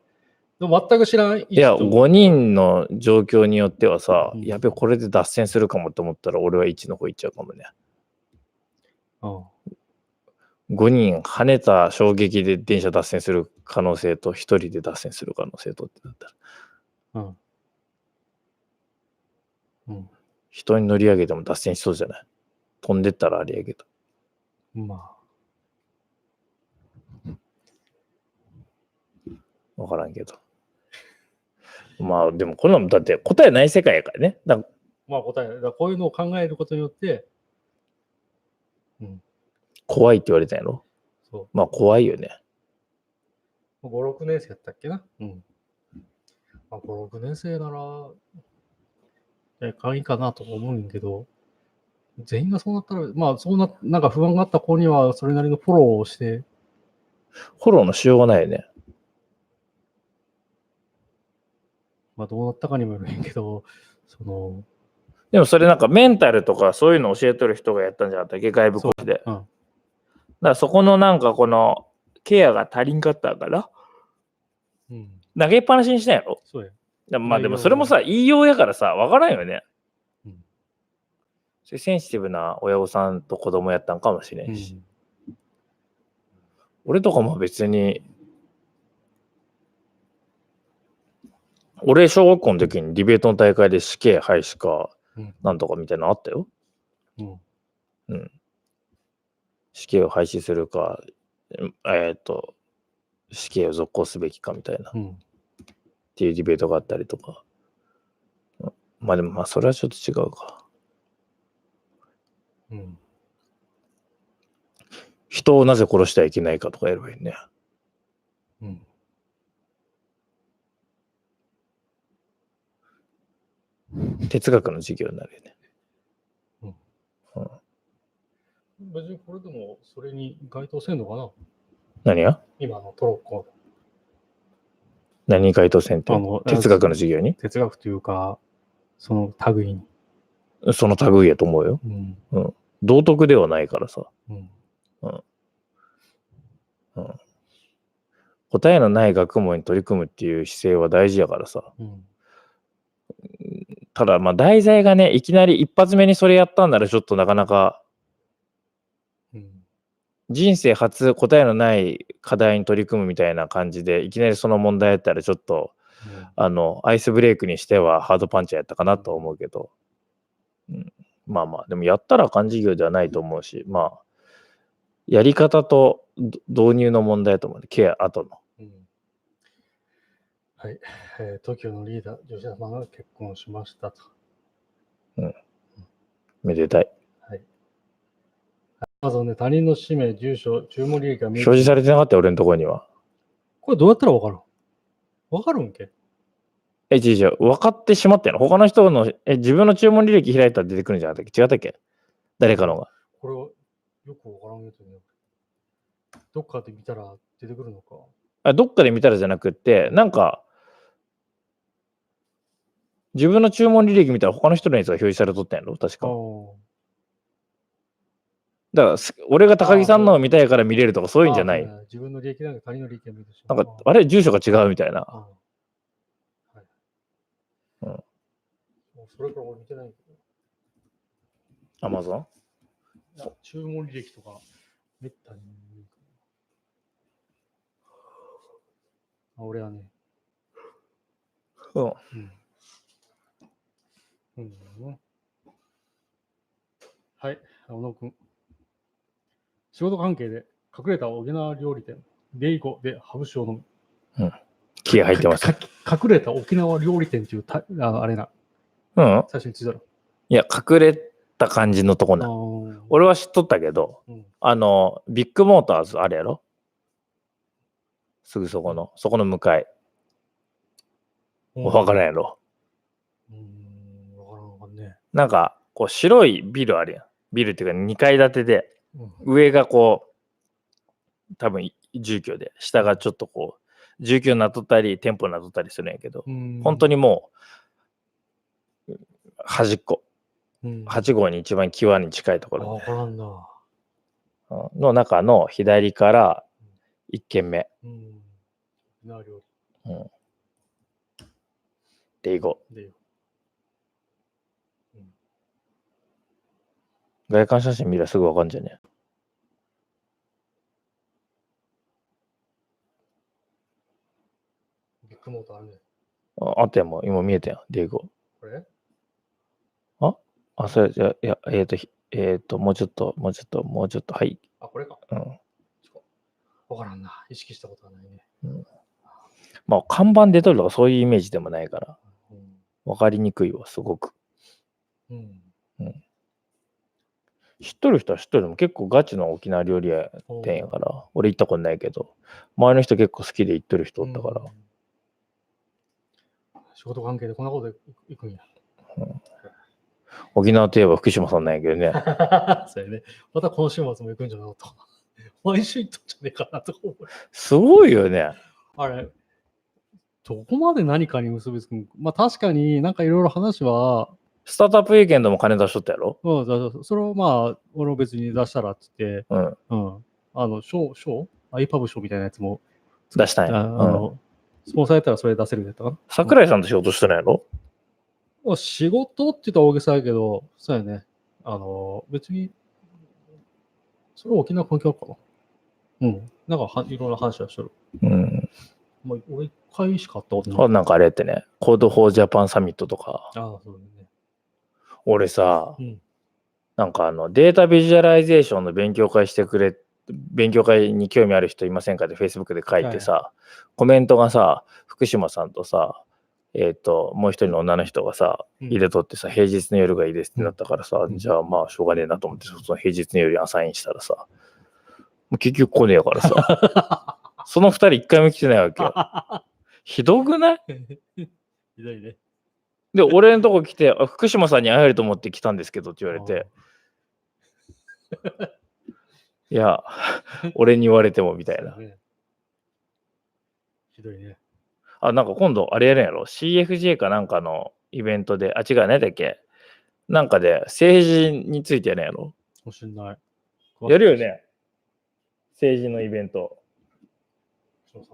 全く知らんいいや、5人の状況によってはさ、うんやべ、これで脱線するかもって思ったら、俺は1の方行っちゃうかもね。うん5人跳ねた衝撃で電車脱線する可能性と、1人で脱線する可能性とってなったら、うん。うん。人に乗り上げても脱線しそうじゃない？飛んでったらあれやけど。まわからんけど。まあでもこんなのだって答えない世界やからね。だまあ答え、だからこういうのを考えることによって、うん、怖いって言われたんやろ？そう。まあ怖いよね。5、6年生やったっけな？うん。まあ、5、6年生なら、え、簡易かなと思うんやけど、全員がそうなったら、まあ、そうな、なんか不安があった子には、それなりのフォローをして、フォローのしようがないよね。まあ、どうなったかにもよるんやけど、その、でもそれなんかメンタルとかそういうの教えとる人がやったんじゃなかったっけ？外部講師で。うん。だからそこのなんかこのケアが足りんかったから？うん。投げっぱなしにしたんやろ？そうや。だまあでもそれもさ言いようやからさわからんよね。うんそういうセンシティブな親御さんと子供やったんかもしれうんし。俺とかも別に俺小学校の時にディベートの大会で死刑廃止かうんなんとかみたいなのあったよ。うん。死刑を廃止するか、うんえっ、と、死刑を続行すべきかみたいなっうん。ていうディベートがあったりとか。うんまあでもまあそれはちょっと違うか。うん。人をなぜ殺してはいけないかとかやればいいね。うん。哲学の授業になるよね。別にこれでも、それに該当せんのかな？何が？今のトロッコ、何回答選って？あの哲学の授業に？哲学というか、その類に。その類やと思うよ。うん。道徳ではないからさ。うん。答えのない学問に取り組むっていう姿勢は大事やからさ。うん。ただまあ題材がね、いきなり一発目にそれやったんならちょっとなかなかうん。人生初答えのない課題に取り組むみたいな感じでいきなりその問題やったらちょっとあのアイスブレイクにしてはハードパンチやったかなと思うけど、うん、まあまあでもやったらあかん授業ではないと思うしまあやり方とど導入の問題だと思う。ねケア後の。うんはい、えー。東京のリーダー、女子様が結婚しましたと。めでたい。はい。まずね、他人の氏名、住所、注文履歴が表示されてなかったよ俺のところには。これどうやったらわかるんわかるんけ？え違う違う。分かってしまったよ。他の人のえ自分の注文履歴開いたら出てくるんじゃなかったっけ？違ったっけ？誰かのが。これはよくわからんけどね。どっかで見たら出てくるのか。あどっかで見たらじゃなくって、なんか、自分の注文履歴見たら他の人のやつが表示されとったんやろ？確あか。ーだからす、俺が高木さんのを見たいから見れるとかそういうんじゃない。あー自分の利益なんか他人の利益が見るし。なんか、あれ住所が違うみたいな。はい。うんそれから俺見てないけど。アマゾン注文履歴とか、めったに見るかなあ俺はね、うん。うん。うん。はい、小野くん。仕事関係で隠れた沖縄料理店、デイゴでハブ酒を飲む。気合入ってます。隠れた沖縄料理店っていうたああれな、うん。最初についたら。いや、隠れた感じのとこあな。ー俺は知っとったけど、うんあの、ビッグモーターズあれやろ？すぐそこの、そこの向かい。わからんやろ。うーん、わからんわかんねなんか、こう白いビルあるやん。ビルっていうか2階建てで、上がこう、多分住居で、下がちょっとこう、住居になっとったり、店舗になっとったりするんやけど、うん。本当にもう、端っこ、うん。8号に一番際に近いところ。の中の左から1軒目。うん。沖縄料で行こ理でよ。う。外観写真見りゃすぐわかんじゃね？ビッグモーターあるね。ああったやんもう今見えたやん、で行こう。これ？あ、それじゃ、いや、えっ、と、ひえっ、と、もうちょっと、もうちょっと、もうちょっと、はい。あ、これか。うん。わからんな。意識したことはないね。まあ、看板出とるとかそういうイメージでもないから、うん。わかりにくいわ、すごく。うん。知っとる人は知っとるでも結構ガチの沖縄料理屋店やから、俺行ったことないけど、周りの人結構好きで行っとる人おったから、うん仕事関係でこんなこと行くんや。沖縄といえば福島さんなんやけどね。(laughs) そうやね。また今週末も行くんじゃなかっ。(laughs) 毎週行ったんじゃねえかなとか思う。すごいよね。あれ、どこまで何かに結びつくん？まあ確かになんかいろいろ話は、スタートアップウィーケンドも金出しとったやろ？うん、だだそれをまあ、俺も別に出したらって言って、うん。うん。あの、賞、賞 ?iPub 賞みたいなやつも、出したんや。ああうん、の、スポンサーやったらそれ出せるんやったかな？桜井さんと仕事してないやろまあ仕事って言ったら大げさやけど、そうやね。あの、別に、それは沖縄関係あるかな？うん。なんかは、いろんな話はしてる。うん。まあ、俺一回しか会ったことない。あなんかあれやってね、 Code for Japan サミットとか、ああ、そうだね。俺さ、うん。なんかあのデータビジュアライゼーションの勉強会してくれ、勉強会に興味ある人いませんか？って Facebook で書いてさ、コメントがさ、福島さんとさ、えっ、と、もう一人の女の人がさ、うん入れとってさ、平日の夜がいいですってなったからさ、うんじゃあまあしょうがねえなと思って、その平日の夜にアサインしたらさ、結局来ねえからさ、(laughs) その二人一回も来てないわけよ。(laughs) ひどくない？ひどいね。で、俺のとこ来て、あ福島さんに会えると思って来たんですけどって言われて、いや、俺に言われてもみたいな。(laughs) ひどいね。あ、なんか今度あれやるんやろ ?CFJ かなんかのイベントで、あ、違う、何だっけ？なんかで政治についてやるんやろ？もうしんない。やるよね？政治のイベント。そうさ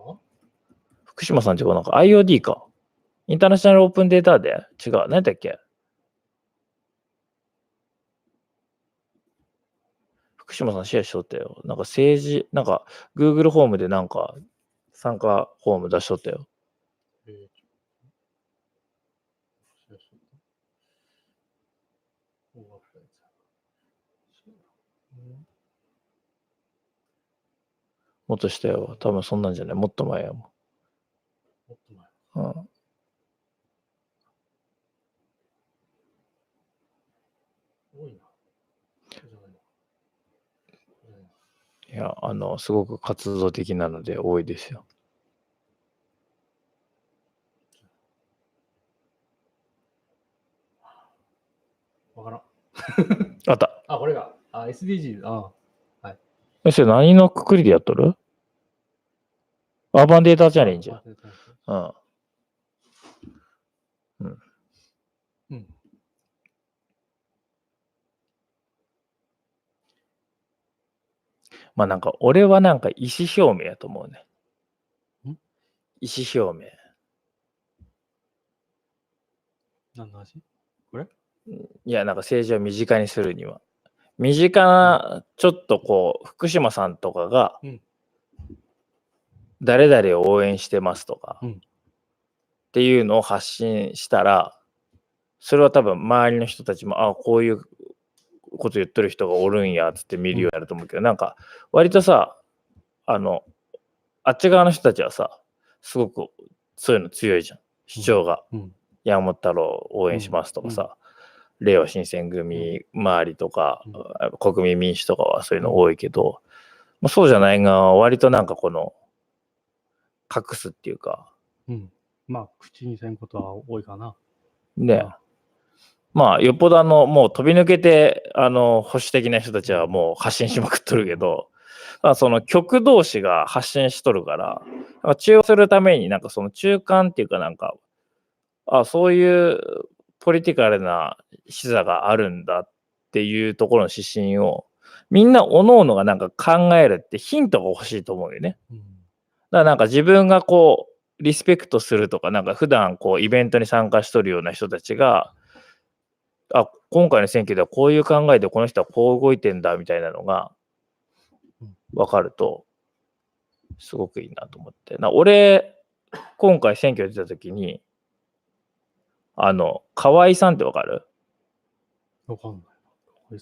福島さんちこなんか IOD か。インターナショナルオープンデータで？違う、何だっけ？福島さんシェアしとったよ。なんか政治、なんか Google ホームでなんか参加フォーム出しとったよ。もっとしたよ。多分そんなんじゃない。もっと前やももっと前。ん。うん。多いな。そうじゃないのそうじゃないのいや、あの、すごく活動的なので多いですよ。わからん。あった。あ、これが。あ、SDGs。あえ、それ何のくくりでやっとる？アーバンデータチャレンジや。うん。うん。まあなんか、俺はなんか意思表明やと思うね。ん？意思表明。何の話？いや、なんか政治を身近にするには。身近な、ちょっとこう、福島さんとかがうん、誰々を応援してますとか、うんっていうのを発信したら、それは多分周りの人たちも、あこういうこと言ってる人がおるんやっつって見るようになると思うけど、なんか割とさ、あの、あっち側の人たちはさ、すごくそういうの強いじゃん。主張が。うん。山本太郎応援しますとかさ、令和新選組周りとか、国民民主とかはそういうの多いけど、まあ、そうじゃないが、割となんかこの、隠すっていうか、うん。まあ、口にせんことは多いかな。ね、うんまあ、よっぽどあの、もう飛び抜けて、あの、保守的な人たちはもう発信しまくっとるけど、まあその極同士が発信しとるから、なんか中和するためになんかその中間っていうかなんか、あ、そういうポリティカルな視座があるんだっていうところの指針を、みんな各々がなんか考えるってヒントが欲しいと思うよね。うん。だからなんか自分がこう、リスペクトするとか、なんか普段こう、イベントに参加しとるような人たちが、あ、今回の選挙ではこういう考えでこの人はこう動いてんだみたいなのがうん。分かると、すごくいいなと思って。な俺、今回選挙出た時に、あの、河合さんってわかる？わかんない。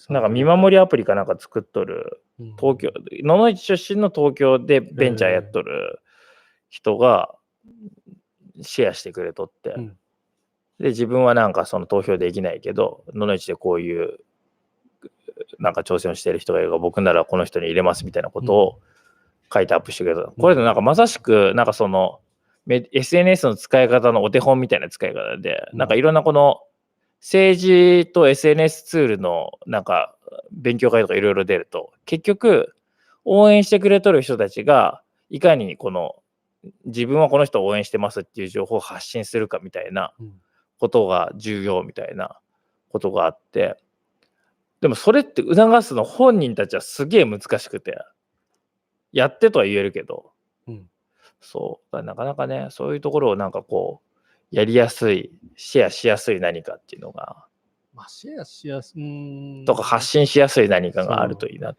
なんか見守りアプリかなんか作っとるり東京、野々市出身の東京でベンチャーやっとる人がシェアしてくれとって、うんで、自分はなんかその投票できないけど、野々市でこういうなんか挑戦をしている人がいるが、僕ならこの人に入れますみたいなことを書いてアップしてくれた。これでなんかまさしく、なんかその、メ SNS の使い方のお手本みたいな使い方で、うん。なんかいろんなこの政治と SNS ツールのなんか勉強会とかいろいろ出ると、結局応援してくれとる人たちがいかにこの自分はこの人を応援してますっていう情報を発信するかみたいなうんことが重要みたいなことがあって、でもそれって促すの本人たちはすげえ難しくて、やってとは言えるけど、うんそう、なかなかね、そういうところをなんかこう、やりやすい、シェアしやすい何かっていうのが、まあ、シェアしやすい。とか発信しやすい何かがあるといいな。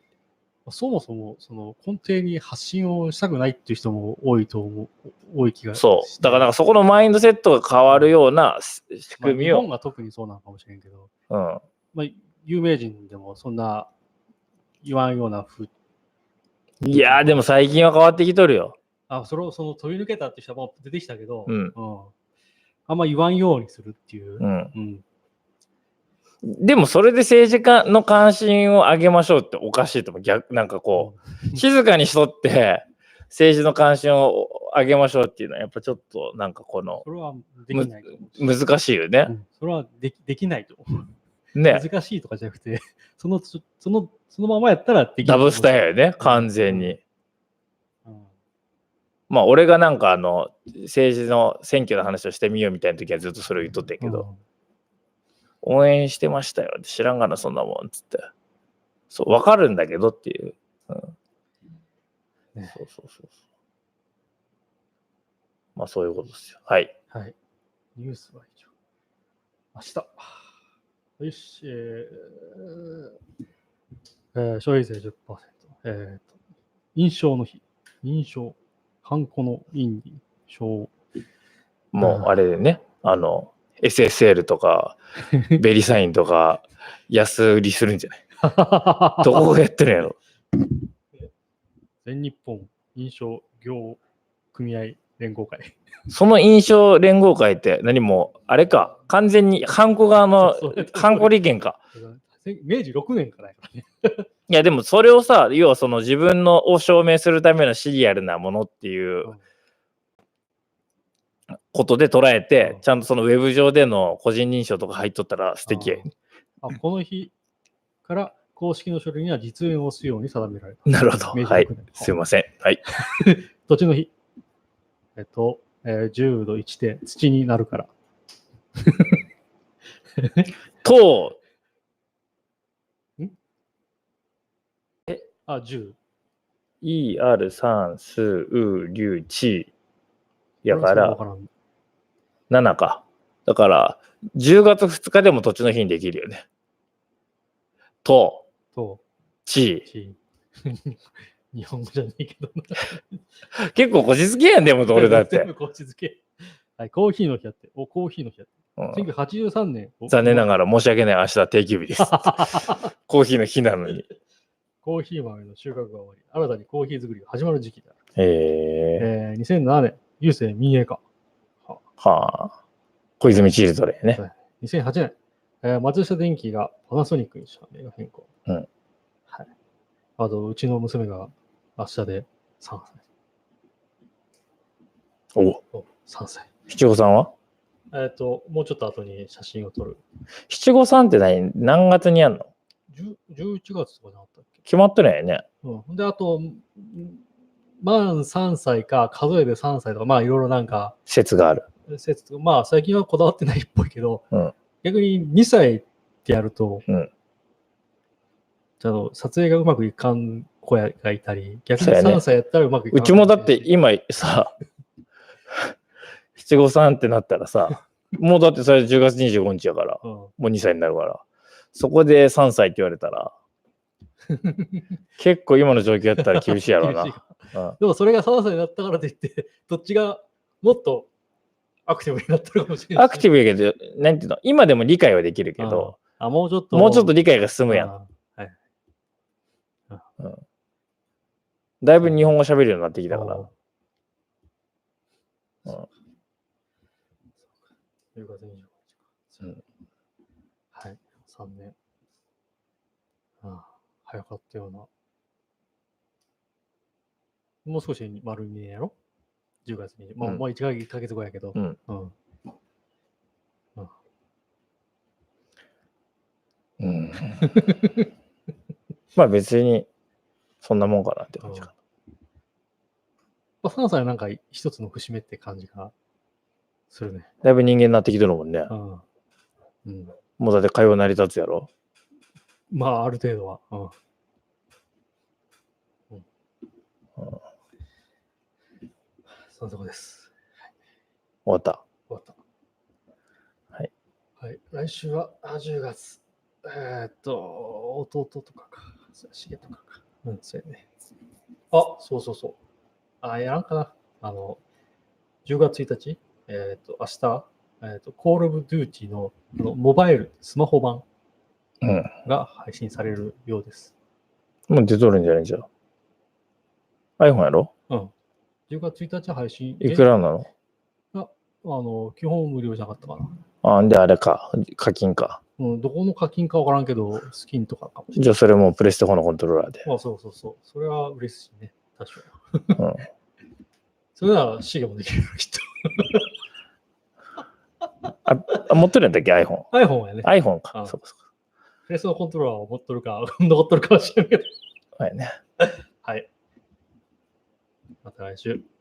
そもそも、その根底に発信をしたくないっていう人も多いと思う、多い気がそう。だからなんかそこのマインドセットが変わるような仕組みを日本、が特にそうなのかもしれんけど、うん。まあ、有名人でもそんな言わんようなふいやーでも最近は変わってきとるよ。あ、それをその飛び抜けたって人も出てきたけど、うんあんま言わんようにするっていう。うん。うんでもそれで政治家の関心を上げましょうっておかしいと思う。逆、なんかこう、静かにしとって政治の関心を上げましょうっていうのはやっぱちょっとなんかこのそれはできない難しいよねう。んそれはできできないと思う。ね。難しいとかじゃなくて、そのそそのそのままやったらできるダブスターやよね、完全に。うんまあ俺がなんかあの政治の選挙の話をしてみようみたいな時はずっとそれを言っとったけど、応援してましたよって知らんがなそんなもんっつって。そう、わかるんだけどっていう。うんねそうそうそう。まあそういうことですよ。はい。はい。ニュースは以上。明日。よし、えーえー消費税10%。えーと、印象の日。認証。ハンコの印に証。もうあれでね、あの、SSL とか、(laughs) ベリサインとか、安売りするんじゃない？どこがやってるんやろ？全日本印象業組合連合会。その印象連合会って何も、あれか、完全にハンコ側のハンコ利権か。明治6年からやからね。いや、でもそれをさ、要はその自分のを証明するためのシリアルなものっていううんことで捉えてうん、ちゃんとそのウェブ上での個人認証とか入っとったら素敵や。あこの日から公式の書類には実演をするように定められた。なるほど。はい6年。すいません。はい。(laughs) 土地の日。えっと、えー10度1で土になるから。(laughs) と、あ、10。ER 算数うりゅうちやから7か。だから、10月2日でも土地の日にできるよね。と、と、ち。ち (laughs) 日本語じゃないけどな。(laughs) 結構こじつけやん、でも俺だっ全て部。こっち付け。はい、コーヒーの日やって。お、コーヒーの日やって。うん1983年。お残念ながら申し訳ない。明日は定休日です。(laughs) コーヒーの日なのに。コーヒー豆の収穫が終わり、新たにコーヒー作りが始まる時期である。えええー、2007年、郵政民営化。はあ。小泉チルドレンね。2008年、えー松下電器がパナソニックに社名が変更。うんはい。あと、うちの娘が明日で3歳。おお3歳。七五三は？えっ、と、もうちょっと後に写真を撮る。七五三って何？何月にやんの？10 11月とかじゃなかったっけ？決まってないよね。うん。で、あと、ん満3歳か、数えで3歳とか、まあ、いろいろなんか、説がある。説とかまあ、最近はこだわってないっぽいけど、うん。逆に2歳ってやると、うん。ちょっと撮影がうまくいかん子やがいたり、逆にそうやね。3歳やったらうまくいかんうちもだって今さ、(laughs) 七五三ってなったらさ、もうだってそれ10月25日やから、たりもう2歳になるから、そこで3歳って言われたら、(laughs) 結構今の状況やったら厳しいやろうな。(laughs) うんでもそれが3歳になったからといって、どっちがもっとアクティブになってるかもしれない。アクティブやけど、なんていうの、今でも理解はできるけど、あ、もうちょっと。もうちょっと理解が進むやん。あはい。だいぶ日本語喋るようになってきたから。うんうん10月25日か。うんはい、3年。ああ、早かったような。もう少し丸2年やろ？?10 月に。もう,、うんもう1ヶ月 ,1 ヶ月後やけど。うん。うん。うん、(laughs) まあ別に、そんなもんかなって感じかまあ、3歳はなんか一つの節目って感じがするね。な。だいぶ人間になってきてるもんね。うん。うん、もうだって会話成り立つやろ。まあ、ある程度は。うんそのとこです。終わった。終わった。はい。はい。来週は、あ、10月。えーっと、弟とかか。しげとかか。うん、そうやね。あ、そうそうそう。あ、やらんかな。あの、10月1日、えーっと、明日、えーっと、コールオブデューティのあのモバイル、スマホ版うん。が配信されるようです。もう出とるんじゃないじゃん。iPhone やろ？うん。10月1日配信。いくらなの？あの、基本無料じゃなかったかな。あ、んであれか。課金か。うん、どこの課金かわからんけど、スキンとかかもしれない。じゃあそれもプレステ4のコントローラーで。あそうそうそう。それは嬉しいね。多少。うん。(laughs) それなら、シゲもできる人。あ、持ってるんだっけ ?iPhone。iPhone やね。iPhone か。あそうかそうか。プレスのコントローラーを持っとるか、(laughs) 残っとるかは知らんけど。はいね。また来週。